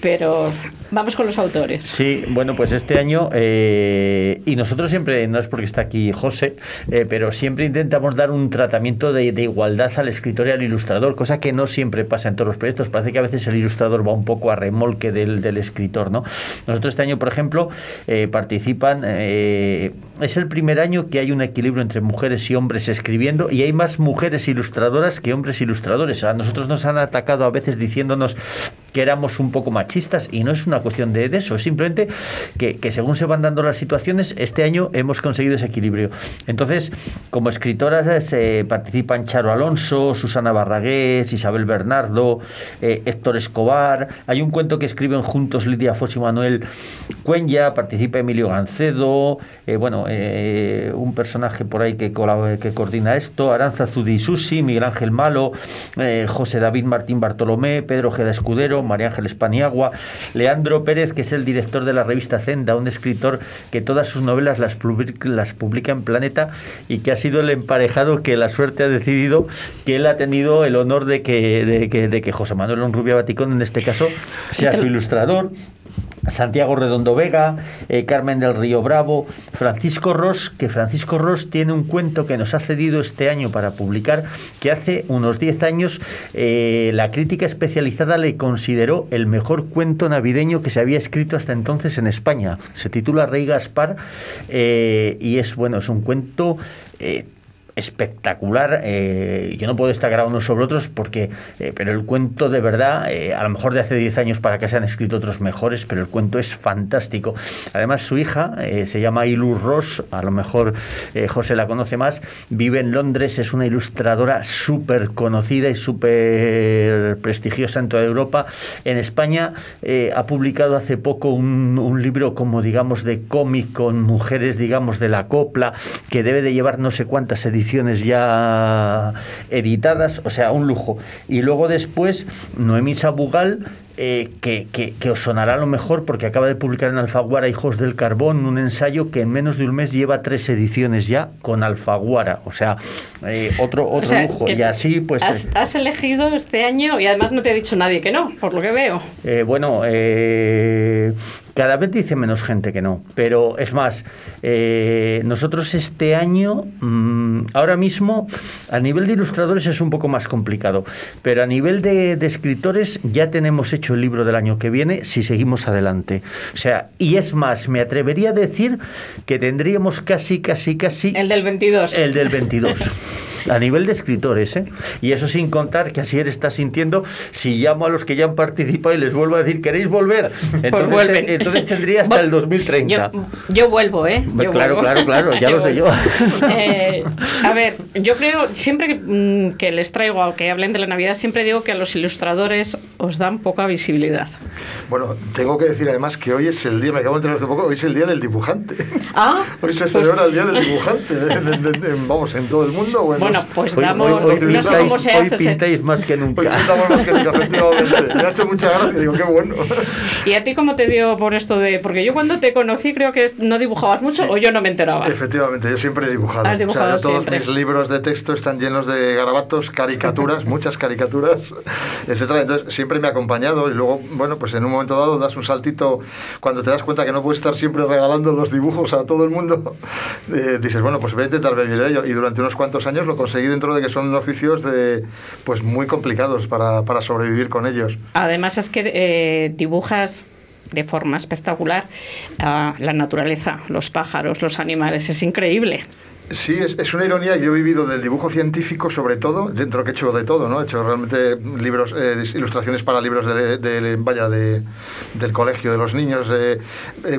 Pero vamos con los autores. Sí, bueno, pues este año, eh, y nosotros siempre, no es porque está aquí José, eh, pero siempre intentamos dar un tratamiento de, igualdad al escritor y al ilustrador, cosa que no siempre pasa en todos los proyectos. Parece que a veces el ilustrador va un poco a remolque del, del escritor, ¿no? Nosotros este año, por ejemplo, eh, participan, eh, es el primer año que hay un equilibrio entre mujeres y hombres escribiendo, y hay más mujeres ilustradoras que hombres ilustradores. Nosotros nos han atacado a veces diciéndonos que éramos un poco machistas y no es una cuestión de, de eso, es simplemente que, que según se van dando las situaciones, este año hemos conseguido ese equilibrio. Entonces, como escritoras eh, participan Charo Alonso, Susana Barragués, Isabel Bernardo, eh, Héctor Escobar, hay un cuento que escriben juntos Lidia Fox y Manuel Cuenya, participa Emilio Gancedo, eh, bueno, eh, un personaje por ahí que, coordina esto, Aranza Zudisusi, Miguel Ángel Malo, eh, José David Martín Bartolomé, Pedro Ojeda Escudero, María Ángeles Paniagua, Leandro Pérez, que es el director de la revista Zenda, un escritor que todas sus novelas las, las publica en Planeta y que ha sido el emparejado que la suerte ha decidido que él ha tenido el honor de que, de que, de que José Manuel Onrubia Baticón, en este caso, sea su ilustrador. Santiago Redondo Vega, eh, Carmen del Río Bravo, Francisco Ross, que Francisco Ross tiene un cuento que nos ha cedido este año para publicar, que hace unos 10 años eh, la crítica especializada le consideró el mejor cuento navideño que se había escrito hasta entonces en España. Se titula Rey Gaspar eh, y es bueno, es un cuento espectacular. Eh, yo no puedo destacar unos sobre otros porque, eh, pero el cuento de verdad, eh, a lo mejor de hace 10 años para que se han escrito otros mejores, pero el cuento es fantástico. Además, su hija se llama Ilu Ross, a lo mejor José la conoce más, vive en Londres, es una ilustradora súper conocida y súper prestigiosa en toda Europa. En España ha publicado hace poco un, un libro como digamos de cómic con mujeres, digamos, de la copla, que debe de llevar no sé cuántas ediciones ya editadas, o sea, un lujo. Y luego después, Noemí Sabugal, eh, que, que, os sonará a lo mejor porque acaba de publicar en Alfaguara Hijos del Carbón un ensayo que en menos de un mes lleva tres ediciones ya con Alfaguara, o sea, eh, otro, otro lujo. Y así pues... Has, eh, has, elegido este año y además no te ha dicho nadie que no, por lo que veo. bueno, cada vez dice menos gente que no, pero es más, nosotros este año, mm, ahora mismo, a nivel de ilustradores es un poco más complicado, pero a nivel de, de escritores ya tenemos hecho el libro del año que viene si seguimos adelante. O sea, y es más, me atrevería a decir que tendríamos casi, casi, casi... El del 22. El del 22. <laughs> a nivel de escritores, ¿eh? Y eso sin contar que así él está sintiendo, si llamo a los que ya han participado y les vuelvo a decir, ¿queréis volver? <laughs> Pues entonces, entonces tendría hasta el 2030. Yo, vuelvo, ¿eh? claro, claro, claro, ya <laughs> lo sé yo. <laughs> Eh, a ver, yo creo, siempre que, mm, que les traigo a que hablen de la Navidad, siempre digo que a los ilustradores os dan poca visibilidad. Bueno, tengo que decir además que hoy es el día, me acabo de enterar hace poco, hoy es el día del dibujante. Ah, hoy se celebra pues el día del dibujante, vamos, en todo el mundo. Bueno, bueno pues damos, hoy, no sé cómo se hace. Hoy pintáis más que nunca. Hoy pintamos más que nunca, efectivamente. Me ha hecho mucha gracia, digo, qué bueno. ¿Y a ti cómo te dio por esto de...? Porque yo cuando te conocí creo que no dibujabas mucho o yo no me enteraba. Efectivamente, yo siempre he dibujado. Has dibujado o sea, todos mis libros de texto están llenos de garabatos, caricaturas, <laughs> muchas caricaturas, etcétera. Entonces siempre me ha acompañado y luego, bueno, pues en un momento dado das un saltito cuando te das cuenta que no puedes estar siempre regalando los dibujos a todo el mundo. Eh, dices, bueno, pues voy a intentar vivir de ello. Y durante unos cuantos años lo conseguí dentro de que son oficios de, pues muy complicados para, para sobrevivir con ellos. Además es que eh, dibujas de forma espectacular la naturaleza, los pájaros, los animales, es increíble. Sí, es, es, una ironía. Yo he vivido del dibujo científico, sobre todo, dentro que he hecho de todo, ¿no? He hecho realmente libros, eh, ilustraciones para libros de, vaya, de, del colegio de los niños, eh,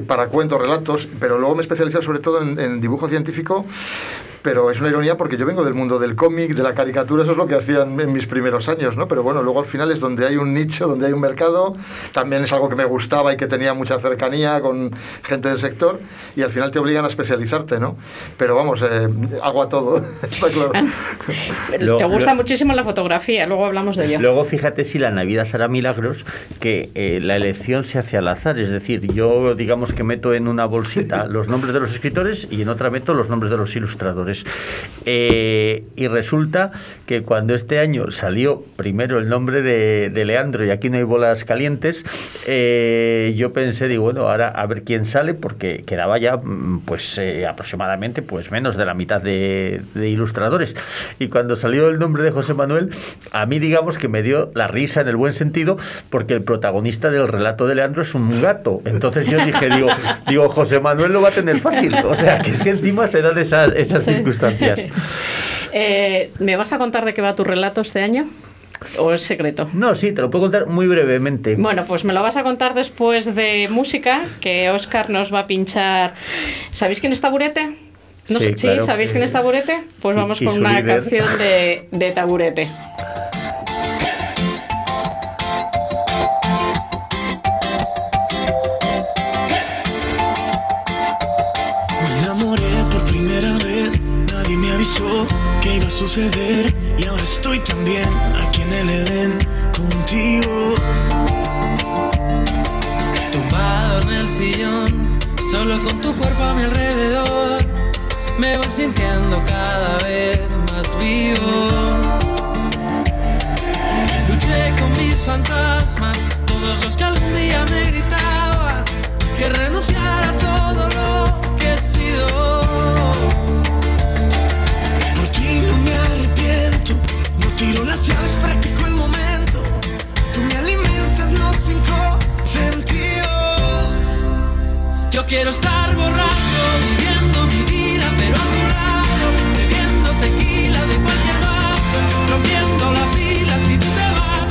para cuentos, relatos, pero luego me he especializado sobre todo en, en dibujo científico pero es una ironía porque yo vengo del mundo del cómic, de la caricatura, eso es lo que hacían en mis primeros años, ¿no? Pero bueno, luego al final es donde hay un nicho, donde hay un mercado, también es algo que me gustaba y que tenía mucha cercanía con gente del sector y al final te obligan a especializarte, ¿no? Pero vamos, eh, hago a todo, <laughs> está claro. <laughs> te gusta muchísimo la fotografía, luego hablamos de ello. Luego fíjate si la Navidad hará milagros, que eh, la elección se hace al azar, es decir, yo digamos que meto en una bolsita <laughs> los nombres de los escritores y en otra meto los nombres de los ilustradores. Eh, y resulta que cuando este año salió primero el nombre de, Leandro y aquí no hay bolas calientes, eh, yo pensé, digo, bueno, ahora a ver quién sale, porque quedaba ya mm, pues eh, aproximadamente pues menos de la mitad de, ilustradores. Y cuando salió el nombre de José Manuel, a mí digamos que me dio la risa en el buen sentido, porque el protagonista del relato de Leandro es un gato. Entonces yo dije, digo, <laughs> digo José Manuel lo va a tener fácil. O sea, que es que encima se dan esas, esas circunstancias. <laughs> Eh, ¿Me vas a contar de qué va tu relato este año? ¿O es secreto? No, sí, te lo puedo contar muy brevemente. Bueno, pues me lo vas a contar después de música, que Oscar nos va a pinchar. ¿Sabéis quién es Taburete? No, sí, ¿sabéis quién es Taburete? Pues vamos con una canción de, de Taburete. Iba a suceder y ahora estoy también aquí en el Edén contigo. Tumbado en el sillón, solo con tu cuerpo a mi alrededor, me voy sintiendo cada vez más vivo. Luché con mis fantasmas, todos los que algún día me gritaban, que renunciar Yo quiero estar borracho, viviendo mi vida, pero a tu lado, bebiendo tequila de cualquier vaso, rompiendo la fila si tú te vas.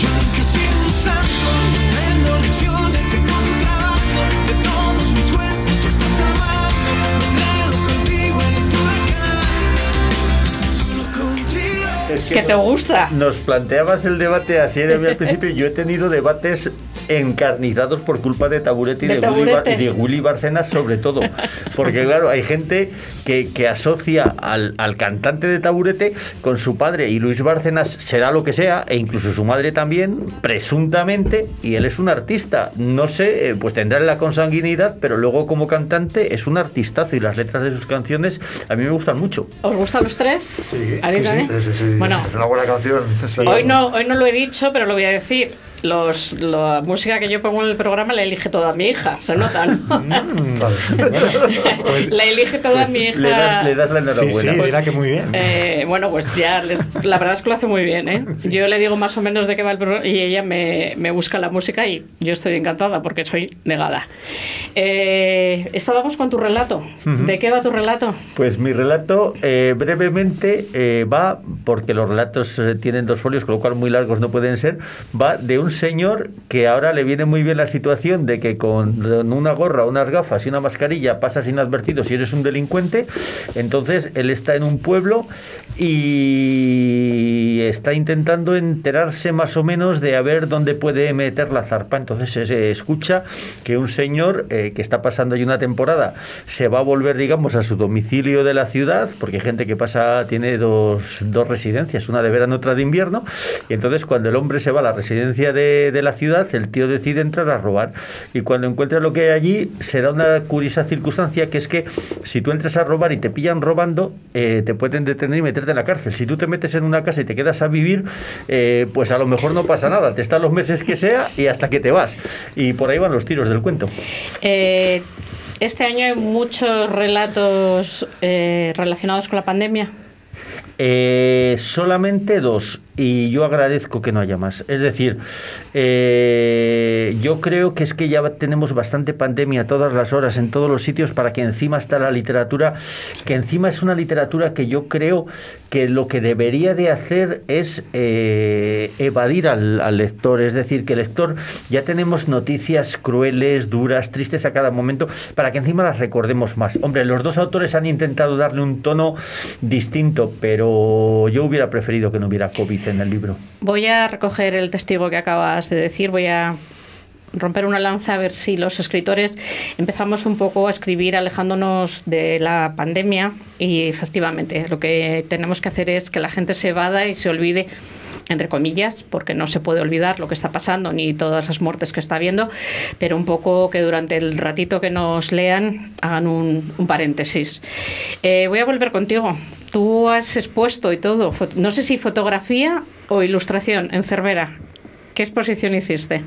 Yo nunca he sido un santo, vendo lecciones de contrato, de todos mis huesos tú estás amando, me enredo contigo en este huracán, solo contigo. Es ¿Qué te gusta? Nos planteabas el debate así era al <laughs> principio. Yo he tenido debates encarnizados por culpa de Taburete y ¿De de, Willy, Bar- Taburete? y de Willy Bárcenas sobre todo. Porque claro, hay gente que, que asocia al, al cantante de Taburete con su padre y Luis Bárcenas será lo que sea, e incluso su madre también, presuntamente, y él es un artista. No sé, eh, pues tendrá la consanguinidad, pero luego como cantante es un artistazo y las letras de sus canciones a mí me gustan mucho. ¿Os gustan los tres? Sí, ¿A sí, sí, sí, sí. Bueno, Es una buena canción. Hoy no, hoy no lo he dicho, pero lo voy a decir. Los, la música que yo pongo en el programa la elige toda mi hija, se nota, ¿no? <laughs> la elige toda mi hija. Le das, le das la Sí, sí, enhorabuena. dirá que muy bien. Eh, bueno, pues ya, les- la verdad es que lo hace muy bien, ¿eh? Yo le digo más o menos de qué va el programa y ella me, me busca la música y yo estoy encantada porque soy negada. Eh, estábamos con tu relato. ¿De qué va tu relato? Pues mi relato eh, brevemente eh, va, porque los relatos eh, tienen dos folios, con lo cual muy largos no pueden ser, va de un señor que ahora le viene muy bien la situación de que con una gorra, unas gafas y una mascarilla pasas inadvertido si eres un delincuente. Entonces él está en un pueblo y está intentando enterarse más o menos de a ver dónde puede meter la zarpa. Entonces se- escucha que un señor eh, que está pasando ahí una temporada se va a volver, digamos, a su domicilio de la ciudad, porque gente que pasa, tiene dos, dos residencias, una de verano, otra de invierno, y entonces cuando el hombre se va a la residencia de, de la ciudad, el tío decide entrar a robar, y cuando encuentra lo que hay allí, se da una curiosa circunstancia, que es que si tú entras a robar y te pillan robando, eh, te pueden detener y meterte en la cárcel. Si tú te metes en una casa y te quedas a vivir, eh, pues a lo mejor no pasa nada, te están los meses que sea y hasta que te vas. Y por ahí van los tiros del cuento. Eh, este año hay muchos relatos relacionados con la pandemia. Solamente dos y yo agradezco que no haya más. Es decir, eh, yo creo que es que ya tenemos bastante pandemia a todas las horas, en todos los sitios, para que encima está la literatura, que encima es una literatura que yo creo que lo que debería de hacer es eh, evadir al, al lector. Es decir, que el lector ya tenemos noticias crueles, duras, tristes a cada momento, para que encima las recordemos más. Hombre, los dos autores han intentado darle un tono distinto, pero yo hubiera preferido que no hubiera COVID en el libro. Voy a recoger el testigo que acabas de decir, voy a romper una lanza a ver si los escritores empezamos un poco a escribir alejándonos de la pandemia y efectivamente lo que tenemos que hacer es que la gente se evada y se olvide entre comillas, porque no se puede olvidar lo que está pasando ni todas las muertes que está habiendo, pero un poco que durante el ratito que nos lean hagan un, un paréntesis. Eh, voy a volver contigo. Tú has expuesto y todo, no sé si fotografía o ilustración en Cervera. ¿Qué exposición hiciste?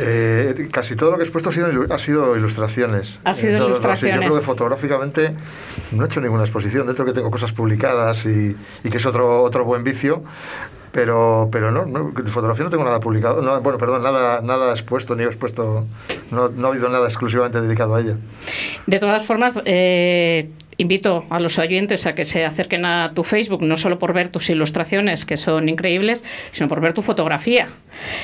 Eh, casi todo lo que he expuesto ha sido, ilu- ha sido ilustraciones. Ha sido no, no, sí, ilustraciones. yo creo que fotográficamente no he hecho ninguna exposición. Dentro que tengo cosas publicadas y, y que es otro, otro buen vicio. Pero, pero no, no, fotografía no tengo nada publicado. No, bueno, perdón, nada, nada expuesto, ni expuesto. No, no ha habido nada exclusivamente dedicado a ella. De todas formas, eh, invito a los oyentes a que se acerquen a tu Facebook, no solo por ver tus ilustraciones, que son increíbles, sino por ver tu fotografía.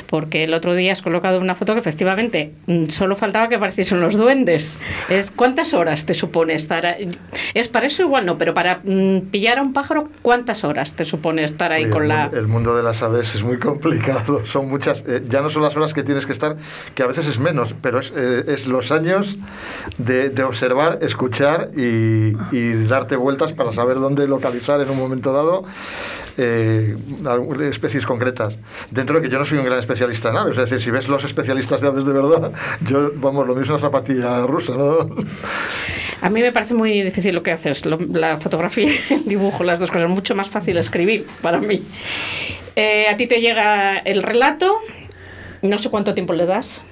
Porque el otro día has colocado una foto que efectivamente mm, solo faltaba que apareciesen los duendes. Es, ¿Cuántas horas te supone estar ahí? Es para eso igual no, pero para mm, pillar a un pájaro, ¿cuántas horas te supone estar ahí Oye, con el, la... el mundo de las aves es muy complicado. <laughs> Son muchas. eh, ya no son las horas que tienes que estar, que a veces es menos, pero es, eh, es los años de, de observar, escuchar y, y darte vueltas para saber dónde localizar en un momento dado eh, especies concretas. Dentro de que yo no soy un gran especialista en aves, es decir, si ves los especialistas de aves de verdad, yo, vamos, lo mismo es una zapatilla rusa, ¿no? A mí me parece muy difícil lo que haces, la fotografía <laughs> el dibujo, las dos cosas. Mucho más fácil escribir para mí. Eh, a ti te llega el relato, no sé cuánto tiempo le das.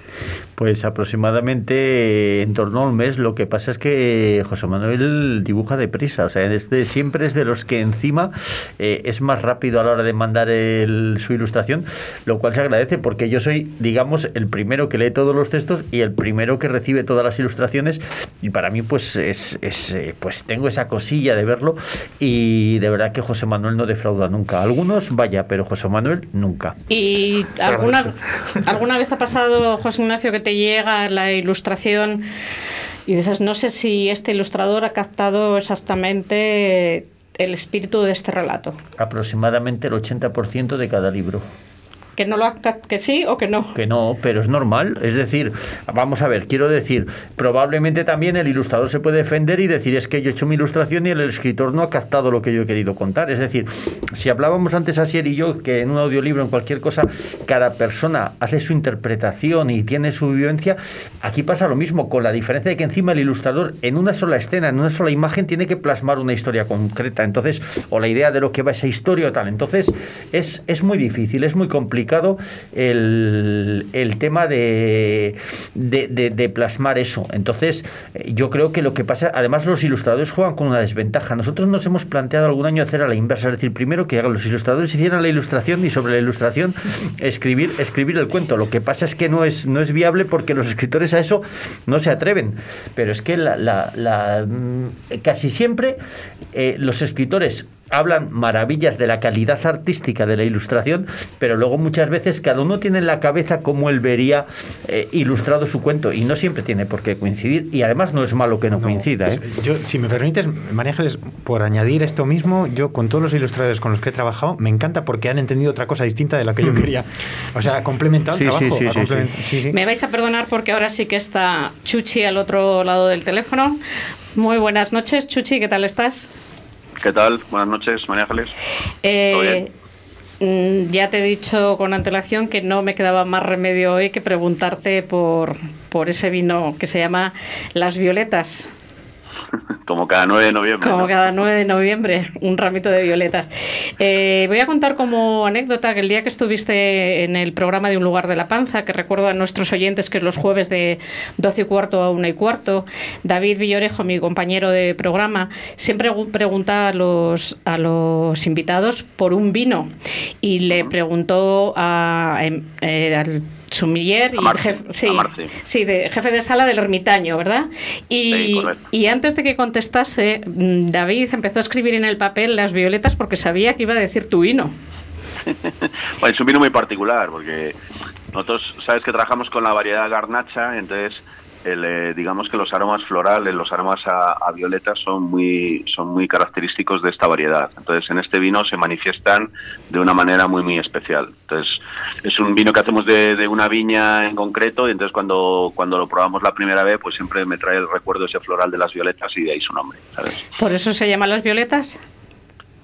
Pues aproximadamente en torno a un mes. Lo que pasa es que José Manuel dibuja deprisa. O sea, siempre es de los que encima eh, es más rápido a la hora de mandar el, su ilustración, lo cual se agradece porque yo soy, digamos, el primero que lee todos los textos y el primero que recibe todas las ilustraciones. Y para mí, pues, es, es eh, pues tengo esa cosilla de verlo y de verdad que José Manuel no defrauda nunca. Algunos, vaya, pero José Manuel nunca. ¿Y alguna, alguna vez ha pasado, José Que te llega la ilustración y dices, no sé si este ilustrador ha captado exactamente el espíritu de este relato? Aproximadamente el 80% de cada libro. ¿Que, no lo ¿Que sí o que no? Que no, pero es normal. Es decir, vamos a ver, quiero decir, probablemente también el ilustrador se puede defender y decir es que yo he hecho mi ilustración y el escritor no ha captado lo que yo he querido contar. Es decir, si hablábamos antes Asier y yo que en un audiolibro, en cualquier cosa, cada persona hace su interpretación y tiene su vivencia, aquí pasa lo mismo, con la diferencia de que encima el ilustrador en una sola escena, en una sola imagen, tiene que plasmar una historia concreta. Entonces, o la idea de lo que va esa historia o tal. Entonces, es, es muy difícil, es muy complicado el, tema de, de, plasmar eso. Entonces, eh, yo creo que lo que pasa, además los ilustradores juegan con una desventaja. Nosotros nos hemos planteado algún año hacer a la inversa, es decir, primero que los ilustradores hicieran la ilustración y sobre la ilustración escribir, escribir el cuento. Lo que pasa es que no es, no es viable porque los escritores a eso no se atreven. Pero es que la, la, mm, casi siempre eh, los escritores hablan maravillas de la calidad artística de la ilustración, pero luego muchas veces cada uno tiene en la cabeza cómo él vería eh, ilustrado su cuento y no siempre tiene por qué coincidir y además no es malo que no, coincida. ¿eh? Yo, si me permites, María Ángeles, por añadir esto mismo, yo con todos los ilustradores con los que he trabajado me encanta porque han entendido otra cosa distinta de la que yo mm. quería. O sea, ha complementado el trabajo. me vais a perdonar porque ahora sí que está Chuchi al otro lado del teléfono. Muy buenas noches, Chuchi, ¿qué tal estás? ¿Qué tal? Buenas noches, María Ángeles. Eh, mm, ya te he dicho con antelación que no me quedaba más remedio hoy que preguntarte por, por ese vino que se llama Las Violetas. <laughs> Como cada 9 de noviembre. Como cada 9 de noviembre, un ramito de violetas. Eh, voy a contar como anécdota que el día que estuviste en el programa de Un lugar de la panza, que recuerdo a nuestros oyentes que es los jueves de 12 y cuarto a 1 y cuarto, David Villorejo, mi compañero de programa, siempre pregunta a los, a los invitados por un vino y le preguntó a, em, eh, al Sumiller y jefe, sí, de, jefe de sala del ermitaño, ¿verdad? Y, y, antes de que contestase, mm, David empezó a escribir en el papel las violetas porque sabía que iba a decir tu vino. <laughs> es un vino muy particular porque nosotros, sabes que trabajamos con la variedad garnacha, entonces eh, digamos que los aromas florales, los aromas a, violeta son muy, son muy característicos de esta variedad. Entonces, en este vino se manifiestan de una manera muy, muy especial. Entonces, es un vino que hacemos de, una viña en concreto y entonces cuando, cuando lo probamos la primera vez, pues siempre me trae el recuerdo ese floral de las violetas y de ahí su nombre. ¿Por eso se llaman las violetas?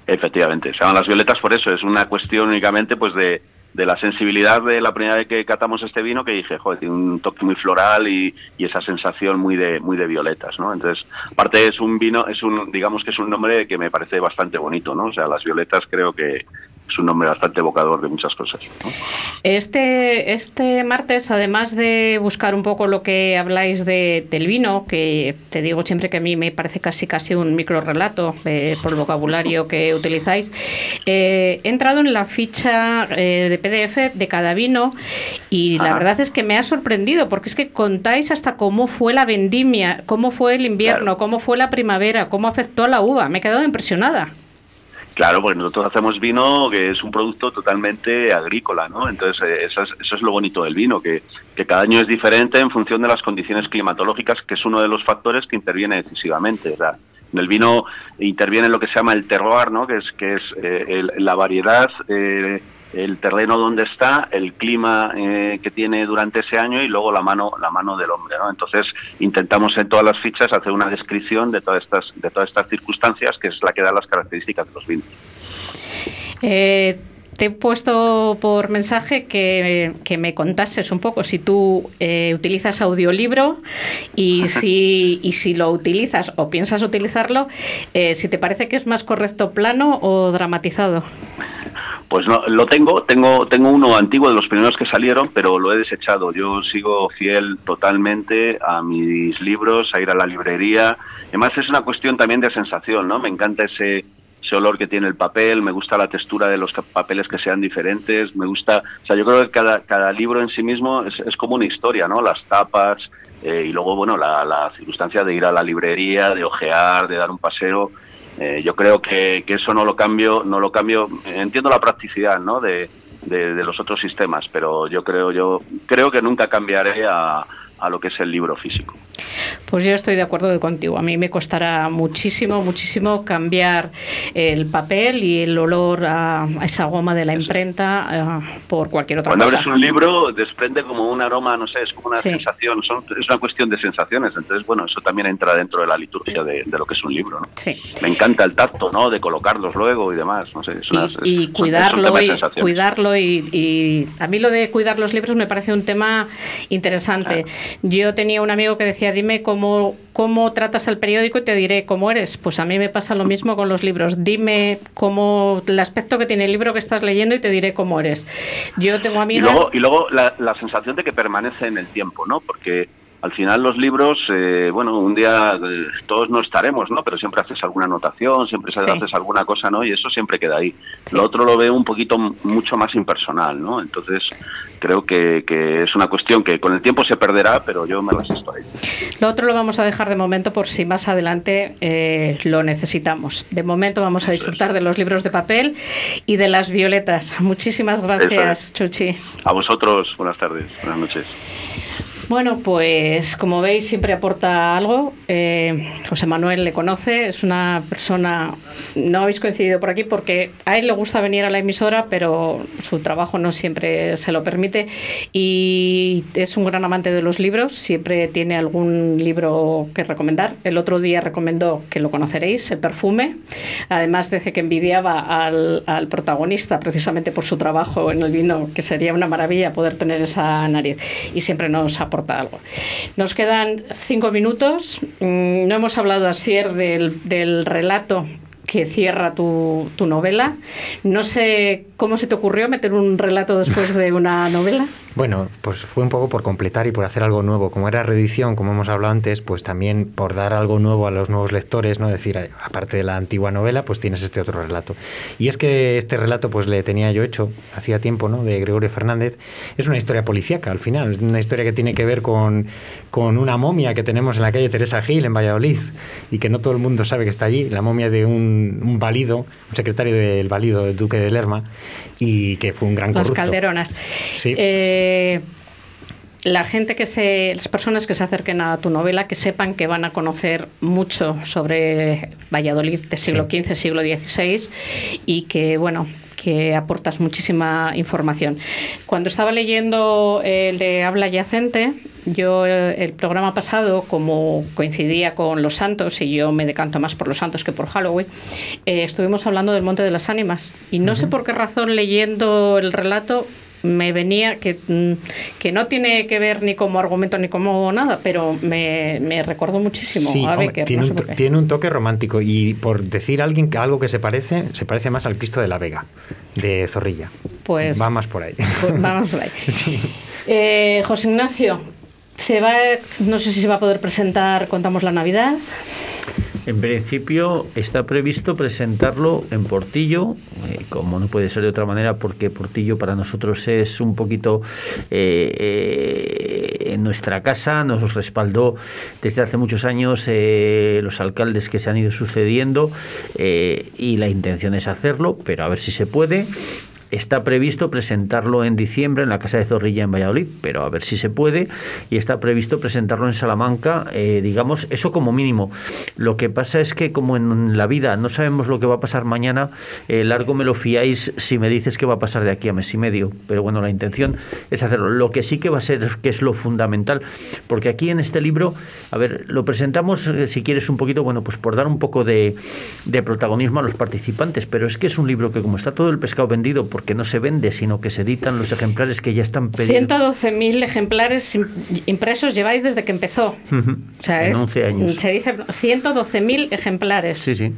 Efectivamente, se llaman las violetas por eso. Es una cuestión únicamente pues de de la sensibilidad de la primera vez que catamos este vino que dije, joder, tiene un toque muy floral y, y, esa sensación muy de muy de violetas, ¿no? Entonces, aparte es un vino, es un digamos que es un nombre que me parece bastante bonito, ¿no? O sea, las violetas creo que es un nombre bastante evocador de muchas cosas. Este, este martes, además de buscar un poco lo que habláis de, del vino, que te digo siempre que a mí me parece casi casi un micro relato eh, por el vocabulario que utilizáis, eh, he entrado en la ficha eh, de PDF de cada vino y la verdad es que me ha sorprendido porque es que contáis hasta cómo fue la vendimia, cómo fue el invierno, cómo fue la primavera, cómo afectó a la uva. Me he quedado impresionada. Claro, porque nosotros hacemos vino que es un producto totalmente agrícola, ¿no? Entonces, eh, eso es, eso es lo bonito del vino, que, que, cada año es diferente en función de las condiciones climatológicas, que es uno de los factores que interviene decisivamente. O en el vino interviene lo que se llama el terroir, ¿no? Que es, que es eh, la variedad... Eh, el terreno donde está, el clima eh, que tiene durante ese año y luego la mano la mano del hombre, ¿no? Entonces intentamos en todas las fichas hacer una descripción de todas estas de todas estas circunstancias que es la que da las características de los vinos. Eh, te he puesto por mensaje que, me contases un poco si tú eh, utilizas audiolibro y <laughs> si, y si lo utilizas o piensas utilizarlo, si te parece que es más correcto plano o dramatizado. Pues no, lo tengo, tengo, tengo uno antiguo de los primeros que salieron, pero lo he desechado. Yo sigo fiel totalmente a mis libros, a ir a la librería. Además es una cuestión también de sensación, ¿no? Me encanta ese, ese olor que tiene el papel, me gusta la textura de los papeles que sean diferentes, me gusta, o sea, yo creo que cada, cada libro en sí mismo es, es como una historia, ¿no? Las tapas eh, y luego, bueno, la, la circunstancia de ir a la librería, de ojear, de dar un paseo eh, yo creo que, que, eso no lo cambio, no lo cambio. Entiendo la practicidad, ¿no? De, de, de, los otros sistemas, pero yo creo, yo creo que nunca cambiaré a, a lo que es el libro físico. Pues yo estoy de acuerdo contigo. A mí me costará muchísimo, muchísimo cambiar el papel y el olor a, esa goma de la imprenta uh, por cualquier otra Cuando cosa. Cuando abres un libro desprende como un aroma, no sé, es como una sí. sensación, son, es una cuestión de sensaciones. Entonces, bueno, eso también entra dentro de la liturgia de, de lo que es un libro. ¿no? Sí. Me encanta el tacto, ¿no? De colocarlos luego y demás. No sé, es una, y, y es, cuidarlo, y, cuidarlo y, y, a mí lo de cuidar los libros me parece un tema interesante. Ah. Yo tenía un amigo que decía, dime cómo, cómo tratas el periódico y te diré cómo eres. Pues a mí me pasa lo mismo con los libros. Dime cómo el aspecto que tiene el libro que estás leyendo y te diré cómo eres. Yo tengo amigas... Y luego, y luego la, la sensación de que permanece en el tiempo, ¿no? Porque al final los libros, eh, bueno, un día eh, todos no estaremos, ¿no? Pero siempre haces alguna anotación, siempre sí. haces alguna cosa, ¿no? Y eso siempre queda ahí. Sí. Lo otro lo veo un poquito mucho más impersonal, ¿no? Entonces creo que, que, es una cuestión que con el tiempo se perderá, pero yo me resisto a ello. Lo otro lo vamos a dejar de momento por si más adelante eh, lo necesitamos. De momento vamos a disfrutar de los libros de papel y de las violetas. Muchísimas gracias, es. Chuchi. A vosotros, buenas tardes, buenas noches. Bueno, pues como veis siempre aporta algo. Eh, José Manuel le conoce, es una persona, no habéis coincidido por aquí porque a él le gusta venir a la emisora, pero su trabajo no siempre se lo permite y es un gran amante de los libros, siempre tiene algún libro que recomendar. El otro día recomendó, que lo conoceréis, El perfume. Además dice que envidiaba al, al protagonista precisamente por su trabajo en el vino, que sería una maravilla poder tener esa nariz. Y siempre nos aporta Nos quedan cinco minutos. No hemos hablado ayer del, del relato que cierra tu, tu, novela. No sé cómo se te ocurrió meter un relato después de una <laughs> novela. Bueno, pues fue un poco por completar y por hacer algo nuevo. Como era reedición, como hemos hablado antes, pues también por dar algo nuevo a los nuevos lectores, ¿no? Decir, aparte de la antigua novela, pues tienes este otro relato. Y es que este relato, pues le tenía yo hecho hacía tiempo, ¿no? De Gregorio Fernández. Es una historia policíaca, al final. Es una historia que tiene que ver con, con una momia que tenemos en la calle Teresa Gil, en Valladolid, y que no todo el mundo sabe que está allí. La momia de un, un valido, un secretario del valido, del duque de Lerma, y que fue un gran Las corrupto. calderonas. Sí. Eh, la gente que se, las personas que se acerquen a tu novela, que sepan que van a conocer mucho sobre Valladolid de siglo XV, siglo XVI y que, bueno, que aportas muchísima información. Cuando estaba leyendo el de Habla Yacente, yo el programa pasado, como coincidía con los santos, y yo me decanto más por los santos que por Halloween, eh, estuvimos hablando del Monte de las Ánimas. Y no uh -huh. sé por qué razón leyendo el relato me venía que, que no tiene que ver ni como argumento ni como nada, pero me, me recordó muchísimo sí, a hombre, Becker. Tiene, no un, tiene, un, toque romántico y por decir a alguien que algo que se parece, se parece más al Cristo de la Vega, de Zorrilla. Pues va más por ahí. Pues vamos por ahí. <laughs> sí. eh, José Ignacio, se va, no sé si se va a poder presentar Contamos la Navidad. En principio está previsto presentarlo en Portillo, eh, como no puede ser de otra manera, porque Portillo para nosotros es un poquito eh, eh, en nuestra casa, nos respaldó desde hace muchos años los alcaldes que se han ido sucediendo y la intención es hacerlo, pero a ver si se puede. Está previsto presentarlo en diciembre en la Casa de Zorrilla en Valladolid, pero a ver si se puede. Y está previsto presentarlo en Salamanca, eh, digamos, eso como mínimo. Lo que pasa es que como en la vida no sabemos lo que va a pasar mañana, eh, largo me lo fiáis si me dices que va a pasar de aquí a mes y medio. Pero bueno, la intención es hacerlo. Lo que sí que va a ser, que es lo fundamental, porque aquí en este libro, a ver, lo presentamos, eh, si quieres un poquito, bueno, pues por dar un poco de, de protagonismo a los participantes, pero es que es un libro que como está todo el pescado vendido, porque no se vende, sino que se editan los ejemplares que ya están pedidos. 112.000 ejemplares impresos lleváis desde que empezó. Uh -huh. O sea, en es, 11 años. se dice 112.000 ejemplares. Sí, sí.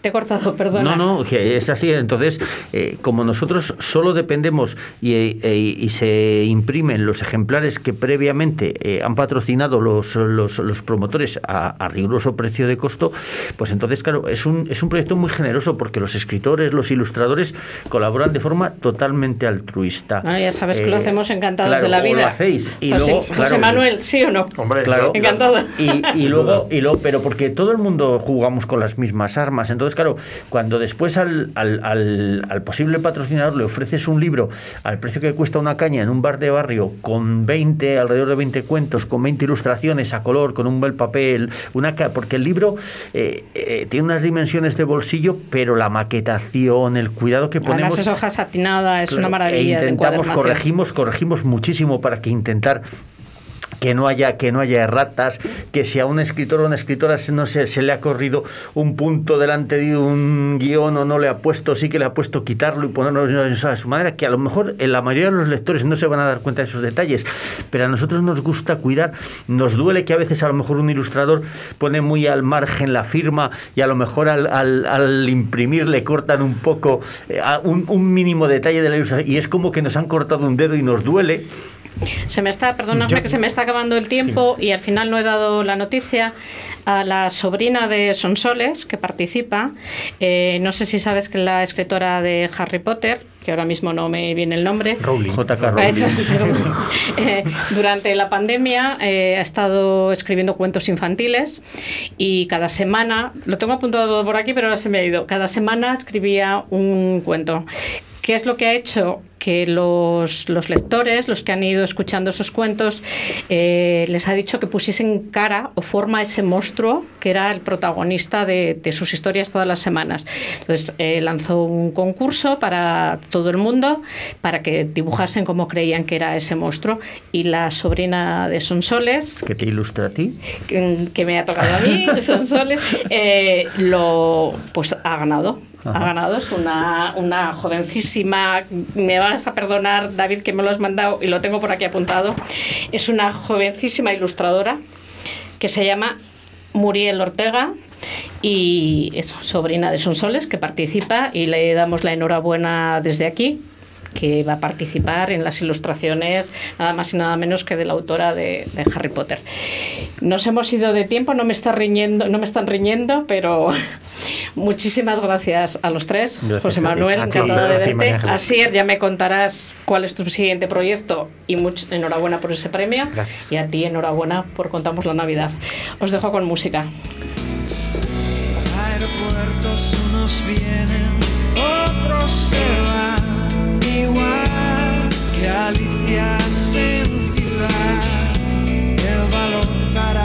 Te he cortado, <laughs> perdona. No, no, es así. Entonces, eh, como nosotros solo dependemos y, e, y, se imprimen los ejemplares que previamente eh, han patrocinado los, los, los promotores a, a, riguroso precio de costo, pues entonces, claro, es un, es un proyecto muy generoso porque los escritores, los ilustradores colaboran de forma totalmente altruista. Ya sabes que lo eh, hacemos encantados de la vida. Lo hacéis. Y José, luego, José Manuel, ¿sí o no? Hombre, claro. Encantado. Y, y luego, y luego, pero porque todo el mundo jugamos con las mismas armas. Entonces, claro, cuando después al, al, al, al posible patrocinador le ofreces un libro al precio que cuesta una caña en un bar de barrio con 20, alrededor de 20 cuentos, con 20 ilustraciones a color, con un bel papel, una porque el libro eh, eh, tiene unas dimensiones de bolsillo, pero la maquetación, el cuidado que ponemos... Además es hoja satinada, es una maravilla. E intentamos, corregimos, corregimos muchísimo para que intentar que no haya que no haya erratas, que si a un escritor o una escritora no se, se le ha corrido un punto delante de un guion o no le ha puesto, sí que le ha puesto quitarlo y ponerlo a su manera, que a lo mejor en la mayoría de los lectores no se van a dar cuenta de esos detalles, pero a nosotros nos gusta cuidar, nos duele que a veces a lo mejor un ilustrador pone muy al margen la firma y a lo mejor al, al, al imprimir le cortan un poco eh, un, un mínimo detalle de la ilustración y es como que nos han cortado un dedo y nos duele se me está, perdóname que se me está acabando el tiempo y al final no he dado la noticia a la sobrina de Sonsoles que participa. Eh, no sé si sabes que la escritora de Harry Potter, que ahora mismo no me viene el nombre, Rowling. J.K. Rowling. <laughs> <laughs> eh, durante la pandemia eh, ha estado escribiendo cuentos infantiles y cada semana, lo tengo apuntado por aquí, pero ahora se me ha ido, cada semana escribía un cuento. ¿Qué es lo que ha hecho? que los, los, lectores, los que han ido escuchando esos cuentos, eh, les ha dicho que pusiesen cara o forma a ese monstruo que era el protagonista de, de sus historias todas las semanas. Entonces eh, lanzó un concurso para todo el mundo para que dibujasen como creían que era ese monstruo y la sobrina de Sonsoles, que te ilustra a ti, que, que me ha tocado a mí, <laughs> Sonsoles, eh, lo pues ha ganado Ha ganado. Es una, una jovencísima, me vas a perdonar, David, que me lo has mandado y lo tengo por aquí apuntado. Es una jovencísima ilustradora que se llama Muriel Ortega y es sobrina de Sonsoles que participa y le damos la enhorabuena desde aquí que va a participar en las ilustraciones nada más y nada menos que de la autora de, de, Harry Potter. Nos hemos ido de tiempo, no me está riñendo, no me están riñendo, pero <laughs> muchísimas gracias a los tres. Gracias José Manuel, encantado de verte. Asier, ya me contarás cuál es tu siguiente proyecto y mucho, enhorabuena por ese premio. Gracias. Y a ti enhorabuena por Contamos la Navidad. Os dejo con música. Aeropuertos unos vienen, otros se van igual que Alicias en ciudad. El valor para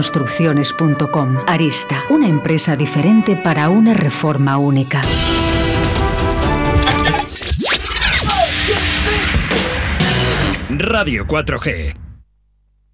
aristaconstrucciones.com. Arista, una empresa diferente para una reforma única. Radio 4G.